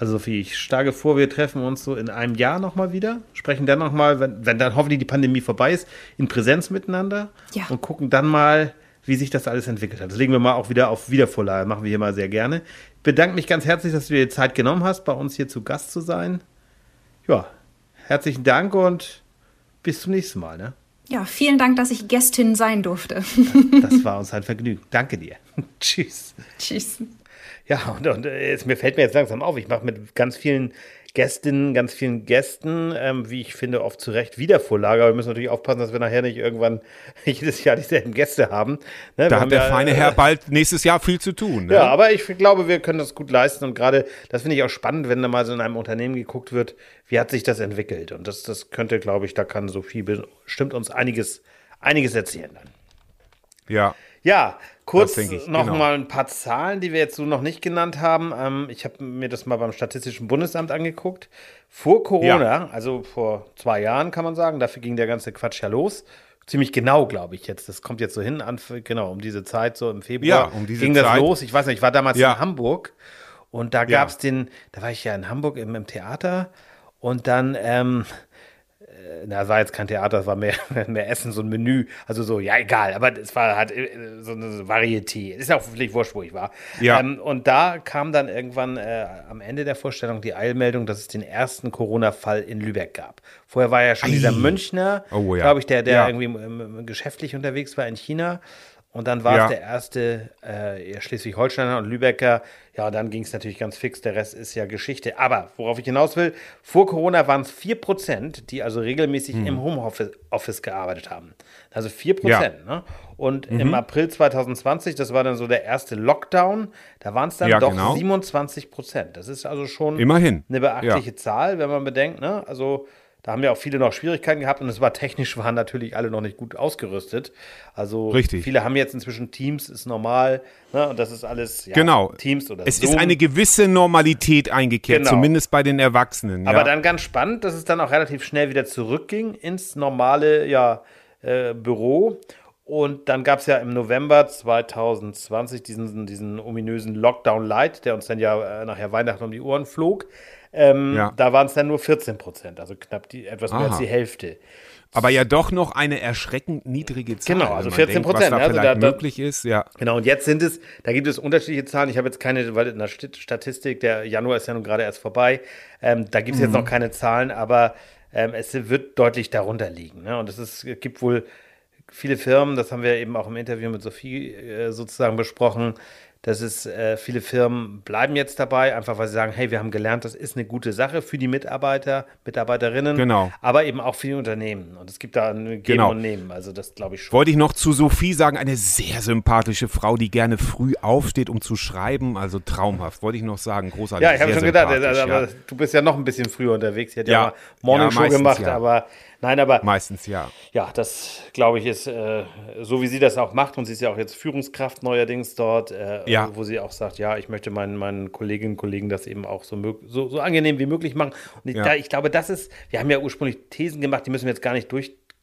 Speaker 4: Also Sophie, ich schlage vor, wir treffen uns so in einem Jahr nochmal wieder, sprechen dann nochmal, wenn, wenn dann hoffentlich die Pandemie vorbei ist, in Präsenz miteinander ja. und gucken dann mal, wie sich das alles entwickelt hat. Das legen wir mal auch wieder auf Wiedervorlage, machen wir hier mal sehr gerne. Ich bedanke mich ganz herzlich, dass du dir Zeit genommen hast, bei uns hier zu Gast zu sein. Ja, herzlichen Dank und bis zum nächsten Mal. Ne?
Speaker 6: Ja, vielen Dank, dass ich Gästin sein durfte.
Speaker 4: das war *laughs* uns ein Vergnügen. Danke dir. *laughs* Tschüss.
Speaker 6: Tschüss.
Speaker 4: Ja, und, und äh, es, mir fällt mir jetzt langsam auf, ich mache mit ganz vielen Gästinnen, ganz vielen Gästen, ähm, wie ich finde, oft zu Recht Wiedervorlage. Aber wir müssen natürlich aufpassen, dass wir nachher nicht irgendwann *laughs* jedes Jahr dieselben Gäste haben.
Speaker 3: Ne? Da hat der ja, feine Herr bald nächstes Jahr viel zu tun.
Speaker 4: Ne? Ja, aber ich glaube, wir können das gut leisten. Und gerade, das finde ich auch spannend, wenn da mal so in einem Unternehmen geguckt wird, wie hat sich das entwickelt. Und das, das könnte, glaube ich, da kann Sophie bestimmt uns einiges, einiges erzählen dann.
Speaker 3: Ja.
Speaker 4: Ja, kurz noch genau. mal ein paar Zahlen, die wir jetzt so noch nicht genannt haben. Ähm, ich habe mir das mal beim Statistischen Bundesamt angeguckt. Vor Corona, ja. also vor zwei Jahren kann man sagen, dafür ging der ganze Quatsch ja los. Ziemlich genau, glaube ich jetzt. Das kommt jetzt so hin, an, genau, um diese Zeit, so im Februar
Speaker 3: ja, um diese
Speaker 4: ging
Speaker 3: Zeit.
Speaker 4: das los. Ich weiß nicht, ich war damals ja. in Hamburg und da gab es den, da war ich ja in Hamburg im, im Theater und dann ähm, na, war jetzt kein Theater, es war mehr, *laughs* mehr Essen, so ein Menü. Also so, ja, egal, aber es war halt äh, so eine Varieté. Ist ja auch völlig wurscht, wo ich war.
Speaker 3: Ja.
Speaker 4: Ähm, und da kam dann irgendwann äh, am Ende der Vorstellung die Eilmeldung, dass es den ersten Corona-Fall in Lübeck gab. Vorher war ja schon
Speaker 3: Ei.
Speaker 4: dieser Münchner,
Speaker 3: Oh, ja.
Speaker 4: glaube ich, der, der
Speaker 3: Ja.
Speaker 4: irgendwie ähm, geschäftlich unterwegs war in China. Und dann war
Speaker 3: Ja.
Speaker 4: es der erste äh, ja, Schleswig-Holsteiner und Lübecker. Ja, dann ging es natürlich ganz fix. Der Rest ist ja Geschichte. Aber worauf ich hinaus will, vor Corona waren es 4%, die also regelmäßig
Speaker 3: Hm.
Speaker 4: im Homeoffice Office gearbeitet haben. Also 4%. Ne? Und
Speaker 3: Mhm.
Speaker 4: im April 2020, das war dann so der erste Lockdown, da waren es dann
Speaker 3: Ja,
Speaker 4: doch
Speaker 3: genau.
Speaker 4: 27%. Das ist also schon
Speaker 3: Immerhin.
Speaker 4: eine beachtliche Zahl, wenn man bedenkt. Ne? Also da haben ja auch viele noch Schwierigkeiten gehabt und es war technisch waren natürlich alle noch nicht gut ausgerüstet. Also
Speaker 3: Richtig.
Speaker 4: viele haben jetzt inzwischen Teams, ist normal. Ne? Und das ist alles ja,
Speaker 3: Genau.
Speaker 4: Teams oder
Speaker 3: Es
Speaker 4: Zoom.
Speaker 3: ist eine gewisse Normalität eingekehrt,
Speaker 4: Genau.
Speaker 3: zumindest bei den Erwachsenen.
Speaker 4: Aber
Speaker 3: ja.
Speaker 4: dann ganz spannend, dass es dann auch relativ schnell wieder zurückging ins normale ja, äh, Büro. Und dann gab es ja im November 2020 diesen, diesen ominösen Lockdown Light, der uns dann ja äh, nachher Weihnachten um die Ohren flog. Ähm,
Speaker 3: Ja.
Speaker 4: Da waren es dann nur 14 Prozent, also knapp die, etwas mehr
Speaker 3: Aha.
Speaker 4: als die Hälfte.
Speaker 3: Aber ja doch noch eine erschreckend niedrige Zahl.
Speaker 4: Genau, also
Speaker 3: man
Speaker 4: 14
Speaker 3: denkt, Was
Speaker 4: Prozent,
Speaker 3: da
Speaker 4: also da- da-
Speaker 3: möglich ist, ja.
Speaker 4: Genau, und jetzt sind es, da gibt es unterschiedliche Zahlen. Ich habe jetzt keine, weil in der St- Statistik, der Januar ist ja nun gerade erst vorbei, ähm, da gibt es
Speaker 3: Mhm.
Speaker 4: jetzt noch keine Zahlen, aber ähm, es wird deutlich darunter liegen. Ne? Und es ist, es gibt wohl viele Firmen, das haben wir eben auch im Interview mit Sophie äh, sozusagen besprochen, dass es äh, viele Firmen bleiben jetzt dabei, einfach weil sie sagen, hey, wir haben gelernt, das ist eine gute Sache für die Mitarbeiter, Mitarbeiterinnen,
Speaker 3: Genau.
Speaker 4: aber eben auch für die Unternehmen. Und es gibt da ein Geben
Speaker 3: Genau.
Speaker 4: und Nehmen. Also das glaube ich schon.
Speaker 3: Wollte ich noch zu Sophie sagen, eine sehr sympathische Frau, die gerne früh aufsteht, um zu schreiben. Also traumhaft, wollte ich noch sagen. Großartig.
Speaker 4: Ja, ich habe schon gedacht,
Speaker 3: ja.
Speaker 4: du bist ja noch ein bisschen früher unterwegs. Sie hat ja,
Speaker 3: Ja.
Speaker 4: mal Morning
Speaker 3: Ja,
Speaker 4: Show gemacht, aber nein, aber
Speaker 3: Meistens ja.
Speaker 4: ja, das glaube ich ist äh, so, wie sie das auch macht und sie ist ja auch jetzt Führungskraft neuerdings dort, äh,
Speaker 3: Ja.
Speaker 4: wo sie auch sagt, ja, ich möchte meinen, meinen Kolleginnen und Kollegen das eben auch so, so, so angenehm wie möglich machen. Und ich,
Speaker 3: Ja.
Speaker 4: da, ich glaube, das ist, wir haben ja ursprünglich Thesen gemacht, die müssen wir jetzt gar nicht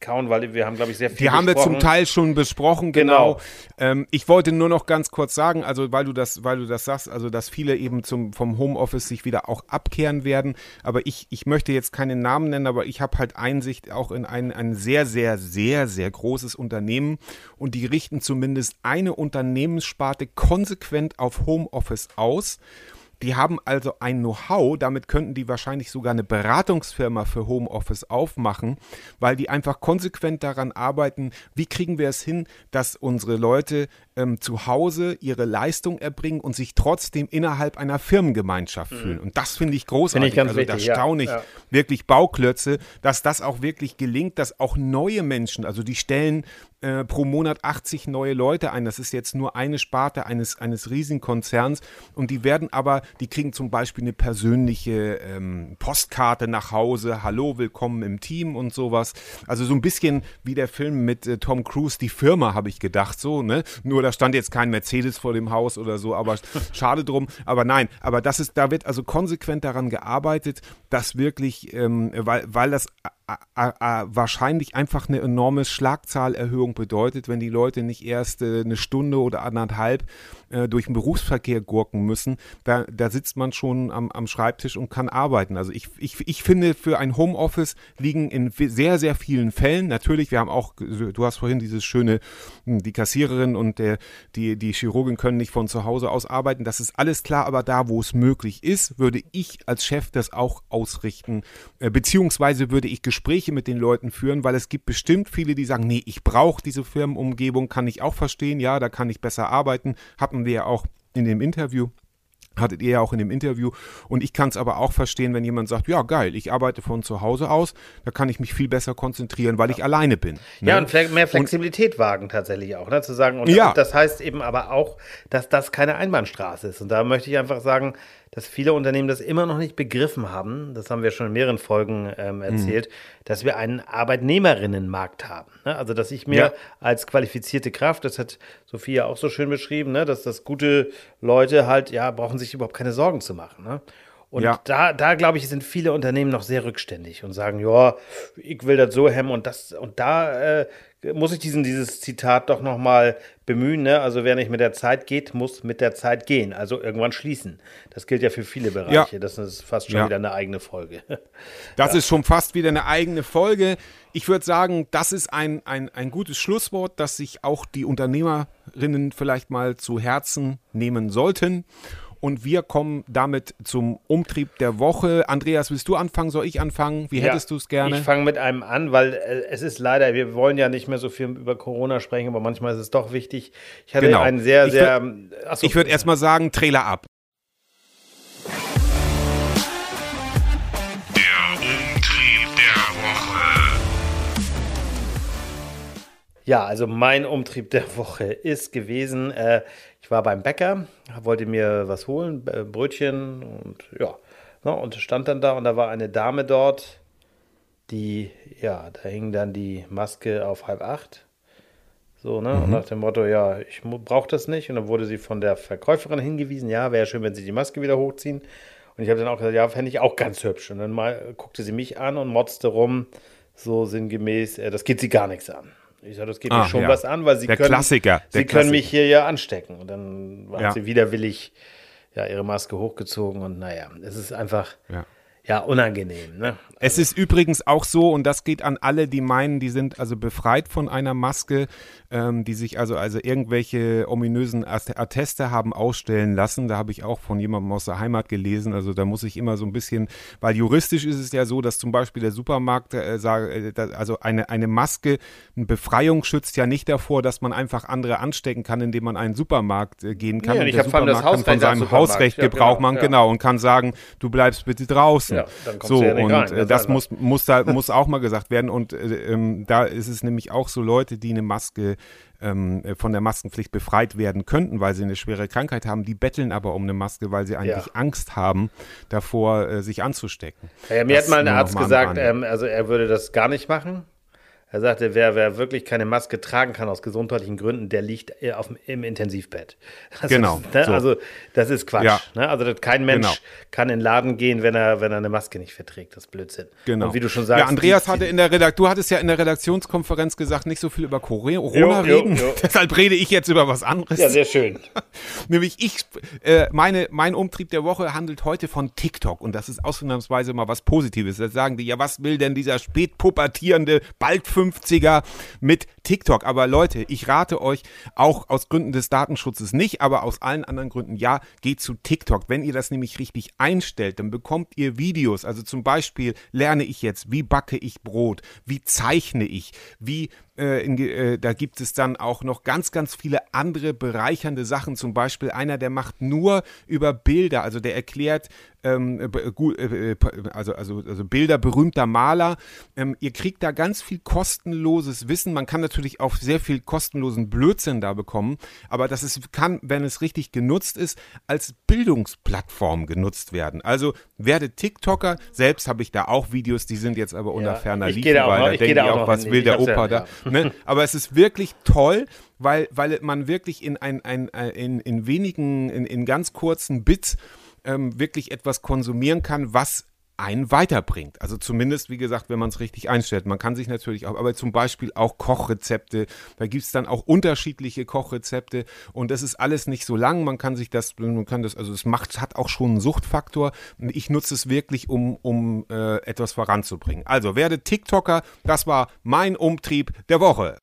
Speaker 4: durchkauen, weil wir haben, glaube ich, sehr viel
Speaker 3: Die haben wir zum
Speaker 4: besprochen.
Speaker 3: Teil schon besprochen,
Speaker 4: Genau.
Speaker 3: genau. Ähm, ich wollte nur noch ganz kurz sagen, also weil du das, weil du das sagst, also dass viele eben zum, vom Homeoffice sich wieder auch abkehren werden. Aber ich, ich möchte jetzt keinen Namen nennen, aber ich habe halt Einsicht auch in ein, ein sehr, sehr, sehr, sehr großes Unternehmen und die richten zumindest eine Unternehmenssparte konsequent auf Homeoffice aus. Die haben also ein Know-how, damit könnten die wahrscheinlich sogar eine Beratungsfirma für Homeoffice aufmachen, weil die einfach konsequent daran arbeiten, wie kriegen wir es hin, dass unsere Leute ähm, zu Hause ihre Leistung erbringen und sich trotzdem innerhalb einer Firmengemeinschaft fühlen. Und das finde ich großartig.
Speaker 4: Finde ich
Speaker 3: also da
Speaker 4: wichtig, ja.
Speaker 3: staune ich
Speaker 4: Ja.
Speaker 3: wirklich Bauklötze, dass das auch wirklich gelingt, dass auch neue Menschen, also die stellen äh, pro Monat 80 neue Leute ein. Das ist jetzt nur eine Sparte eines, eines Riesenkonzerns. Und die werden aber, die kriegen zum Beispiel eine persönliche ähm, Postkarte nach Hause. Hallo, willkommen im Team und sowas. Also so ein bisschen wie der Film mit äh, Tom Cruise, die Firma, habe ich gedacht, so, ne? Nur da stand jetzt kein Mercedes vor dem Haus oder so, aber *laughs* schade drum. Aber nein, aber das ist, da wird also konsequent daran gearbeitet, dass wirklich, ähm, weil, weil das wahrscheinlich einfach eine enorme Schlagzahlerhöhung bedeutet, wenn die Leute nicht erst äh, eine Stunde oder anderthalb äh, durch den Berufsverkehr gurken müssen. Da, da sitzt man schon am, am Schreibtisch und kann arbeiten. Also ich, ich, ich finde, für ein Homeoffice liegen in sehr, sehr vielen Fällen, natürlich, wir haben auch, du hast vorhin dieses schöne, hm, die Kassiererin und der, die, die Chirurgin können nicht von zu Hause aus arbeiten, das ist alles klar, aber da, wo es möglich ist, würde ich als Chef das auch ausrichten, äh, beziehungsweise würde ich Gespräche mit den Leuten führen, weil es gibt bestimmt viele, die sagen, nee, ich brauche diese Firmenumgebung, kann ich auch verstehen, ja, da kann ich besser arbeiten, hatten wir ja auch in dem Interview. Hattet ihr ja auch in dem Interview. Und ich kann es aber auch verstehen, wenn jemand sagt, ja geil, ich arbeite von zu Hause aus, da kann ich mich viel besser konzentrieren, weil ich alleine bin. ne?
Speaker 4: Ja, und fle- mehr Flexibilität wagen tatsächlich auch, ne? zu sagen. Und
Speaker 3: Ja.
Speaker 4: das heißt eben aber auch, dass das keine Einbahnstraße ist. Und da möchte ich einfach sagen, dass viele Unternehmen das immer noch nicht begriffen haben, das haben wir schon in mehreren Folgen ähm, erzählt, dass wir einen Arbeitnehmerinnenmarkt haben. Ne? Also, dass ich mir
Speaker 3: Ja.
Speaker 4: als qualifizierte Kraft, das hat Sophia auch so schön beschrieben, ne? dass das gute Leute halt, ja, brauchen sich überhaupt keine Sorgen zu machen. Ne? Und
Speaker 3: Ja.
Speaker 4: da, da glaube ich, sind viele Unternehmen noch sehr rückständig und sagen, ja, ich will das so hemmen und das und da äh, muss ich diesen, dieses Zitat doch noch mal bemühen. Ne? Also wer nicht mit der Zeit geht, muss mit der Zeit gehen. Also irgendwann schließen. Das gilt ja für viele Bereiche. Das ist fast schon
Speaker 3: Ja.
Speaker 4: wieder eine eigene Folge. *laughs*
Speaker 3: Das ist schon fast wieder eine eigene Folge. Ich würde sagen, das ist ein, ein, ein gutes Schlusswort, das sich auch die Unternehmerinnen vielleicht mal zu Herzen nehmen sollten. Und wir kommen damit zum Umtrieb der Woche. Andreas, willst du anfangen? Soll ich anfangen? Wie hättest du es gerne?
Speaker 4: Ich fange mit einem an, weil äh, es ist leider, wir wollen ja nicht mehr so viel über Corona sprechen, aber manchmal ist es doch wichtig. Ich hatte
Speaker 3: Genau.
Speaker 4: einen sehr,
Speaker 3: Ich
Speaker 4: sehr.
Speaker 3: würd-
Speaker 4: achso,
Speaker 3: Ich würde erstmal sagen, Trailer ab.
Speaker 1: Der Umtrieb der Woche.
Speaker 4: Ja, also mein Umtrieb der Woche ist gewesen, äh, ich war beim Bäcker, wollte mir was holen, äh, Brötchen und ja, ne, und stand dann da und da war eine Dame dort, die, ja, da hing dann die Maske auf halb acht. So, ne? Und nach dem Motto, ja, ich brauche das nicht. Und dann wurde sie von der Verkäuferin hingewiesen, ja, wäre schön, wenn sie die Maske wieder hochziehen. Und ich habe dann auch gesagt, ja, fände ich auch ganz hübsch. Und dann mal guckte sie mich an und motzte rum, so sinngemäß, äh, das geht sie gar nichts an. Ich sage, das geht
Speaker 3: Ah,
Speaker 4: mich schon
Speaker 3: ja.
Speaker 4: was an, weil sie
Speaker 3: Der
Speaker 4: können,
Speaker 3: Klassiker,
Speaker 4: sie können mich hier ja anstecken. Und dann hat
Speaker 3: Ja.
Speaker 4: sie widerwillig ja, ihre Maske hochgezogen und naja, es ist einfach
Speaker 3: Ja.
Speaker 4: Ja, unangenehm. Ne?
Speaker 3: Es ist übrigens auch so, und das geht an alle, die meinen, die sind also befreit von einer Maske, ähm, die sich also, also irgendwelche ominösen Att- Atteste haben ausstellen lassen. Da habe ich auch von jemandem aus der Heimat gelesen. Also da muss ich immer so ein bisschen, weil juristisch ist es ja so, dass zum Beispiel der Supermarkt, äh, äh, also eine, eine Maske, eine Befreiung schützt ja nicht davor, dass man einfach andere anstecken kann, indem man einen Supermarkt äh, gehen kann.
Speaker 4: Ja, und
Speaker 3: und
Speaker 4: ich
Speaker 3: der
Speaker 4: allem das
Speaker 3: Supermarkt kann von
Speaker 4: Hausrecht
Speaker 3: seinem
Speaker 4: Supermarkt.
Speaker 3: Hausrecht
Speaker 4: Ja,
Speaker 3: Gebrauch
Speaker 4: genau,
Speaker 3: machen,
Speaker 4: ja.
Speaker 3: genau, und kann sagen, du bleibst bitte draußen.
Speaker 4: Ja, dann
Speaker 3: so,
Speaker 4: ja
Speaker 3: und
Speaker 4: rein,
Speaker 3: äh, das
Speaker 4: einfach.
Speaker 3: muss, muss, da, muss auch mal gesagt werden. Und äh, ähm, da ist es nämlich auch so Leute, die eine Maske ähm, äh, von der Maskenpflicht befreit werden könnten, weil sie eine schwere Krankheit haben, die betteln aber um eine Maske, weil sie eigentlich
Speaker 4: Ja.
Speaker 3: Angst haben, davor äh, sich anzustecken.
Speaker 4: Mir
Speaker 3: Das
Speaker 4: hat mal ein Arzt gesagt, ähm, also er würde das gar nicht machen. Er sagte, wer, wer wirklich keine Maske tragen kann aus gesundheitlichen Gründen, der liegt äh, auf, im Intensivbett. *laughs* Das
Speaker 3: Genau,
Speaker 4: Ist, ne?
Speaker 3: so.
Speaker 4: Also das ist Quatsch.
Speaker 3: Ja.
Speaker 4: Ne? Also kein Mensch
Speaker 3: Genau.
Speaker 4: kann in den Laden gehen, wenn er, wenn er eine Maske nicht verträgt. Das ist Blödsinn.
Speaker 3: Genau.
Speaker 4: Und wie du schon sagst.
Speaker 3: ja, Andreas hatte in der Redaktion, du hattest ja in der Redaktionskonferenz gesagt, nicht so viel über Corona
Speaker 4: Jo, jo,
Speaker 3: reden.
Speaker 4: jo. *laughs*
Speaker 3: Deshalb rede ich jetzt über was anderes.
Speaker 4: Ja, sehr schön. *laughs*
Speaker 3: Nämlich ich, äh, meine, mein Umtrieb der Woche handelt heute von TikTok und das ist ausnahmsweise mal was Positives. Da sagen die, ja, was will denn dieser spätpubertierende, bald 50er mit TikTok? Aber Leute, ich rate euch auch aus Gründen des Datenschutzes nicht, aber aus allen anderen Gründen, ja, geht zu TikTok. Wenn ihr das nämlich richtig einstellt, dann bekommt ihr Videos. Also zum Beispiel lerne ich jetzt, wie backe ich Brot, wie zeichne ich, wie äh, in, äh, da gibt es dann auch noch ganz, ganz viele andere bereichernde Sachen. Zum Beispiel einer, der macht nur über Bilder, also der erklärt, ähm, äh, äh, äh, also, also, also Bilder berühmter Maler. Ähm, ihr kriegt da ganz viel kostenloses Wissen. Man kann natürlich auch sehr viel kostenlosen Blödsinn da bekommen, aber das ist, kann, wenn es richtig genutzt ist, als Bildungsplattform genutzt werden. Also werde TikToker. Selbst habe ich da auch Videos, die sind jetzt aber unter
Speaker 4: Ja,
Speaker 3: ferner
Speaker 4: ich
Speaker 3: Liefen,
Speaker 4: gehe da auch
Speaker 3: weil
Speaker 4: noch-
Speaker 3: da denke ich
Speaker 4: auch
Speaker 3: auch, was will der
Speaker 4: hab's ja,
Speaker 3: Opa da?
Speaker 4: ja. *laughs*
Speaker 3: Ne? Aber es ist wirklich toll, weil, weil man wirklich in, ein, ein, in, in wenigen, in, in ganz kurzen Bits ähm, wirklich etwas konsumieren kann, was einen weiterbringt. Also zumindest, wie gesagt, wenn man es richtig einstellt. Man kann sich natürlich auch, aber zum Beispiel auch Kochrezepte, da gibt es dann auch unterschiedliche Kochrezepte und das ist alles nicht so lang. Man kann sich das, man kann das, also es macht, hat auch schon einen Suchtfaktor. Ich nutze es wirklich, um, um äh, etwas voranzubringen. Also werde TikToker, das war mein Umtrieb der Woche.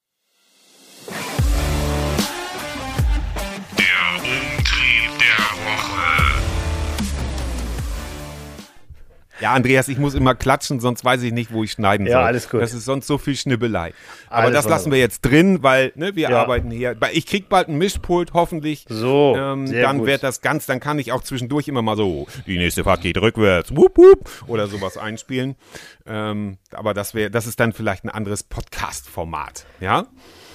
Speaker 3: Ja, Andreas, ich muss immer klatschen, sonst weiß ich nicht, wo ich schneiden
Speaker 4: Ja,
Speaker 3: soll.
Speaker 4: alles gut.
Speaker 3: Das ist sonst so viel Schnibbelei. Aber
Speaker 4: Alles
Speaker 3: das lassen wir jetzt drin, weil ne, wir
Speaker 4: Ja.
Speaker 3: arbeiten hier. Ich krieg bald ein Mischpult, hoffentlich.
Speaker 4: So,
Speaker 3: ähm, dann
Speaker 4: gut.
Speaker 3: wird das ganz, dann kann ich auch zwischendurch immer mal so, die nächste Fahrt geht rückwärts, wup, wup, oder sowas einspielen. Ähm, aber das wäre, das ist dann vielleicht ein anderes Podcast-Format. Ja?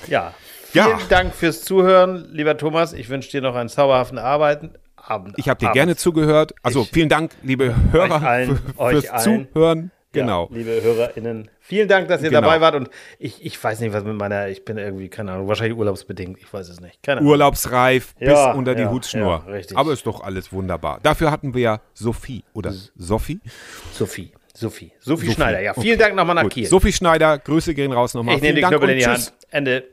Speaker 4: Ja.
Speaker 3: Ja.
Speaker 4: Vielen Dank fürs Zuhören, lieber Thomas. Ich wünsche dir noch einen zauberhaften Arbeiten. Abend.
Speaker 3: Ich habe dir
Speaker 4: Abend.
Speaker 3: gerne zugehört. Also
Speaker 4: Ich-
Speaker 3: vielen Dank, liebe Hörer,
Speaker 4: allen-
Speaker 3: für,
Speaker 4: euch
Speaker 3: fürs
Speaker 4: allen.
Speaker 3: Zuhören. Genau.
Speaker 4: Ja, liebe HörerInnen, vielen Dank, dass ihr
Speaker 3: Genau.
Speaker 4: dabei wart. Und ich, ich weiß nicht, was mit meiner, ich bin irgendwie, keine Ahnung, wahrscheinlich urlaubsbedingt. Ich weiß es nicht. Keine Ahnung.
Speaker 3: Urlaubsreif
Speaker 4: Ja,
Speaker 3: bis unter die
Speaker 4: ja,
Speaker 3: Hutschnur.
Speaker 4: ja, richtig.
Speaker 3: Aber ist doch alles wunderbar. Dafür hatten wir ja Sophie oder Sophie.
Speaker 4: Sophie. Sophie. Sophie Schneider. Ja, vielen Dank nochmal nach
Speaker 3: Gut.
Speaker 4: Kiel.
Speaker 3: Sophie Schneider, Grüße gehen raus nochmal.
Speaker 4: ich nehme den
Speaker 3: Dank
Speaker 4: Knüppel in die. Hand. Ende.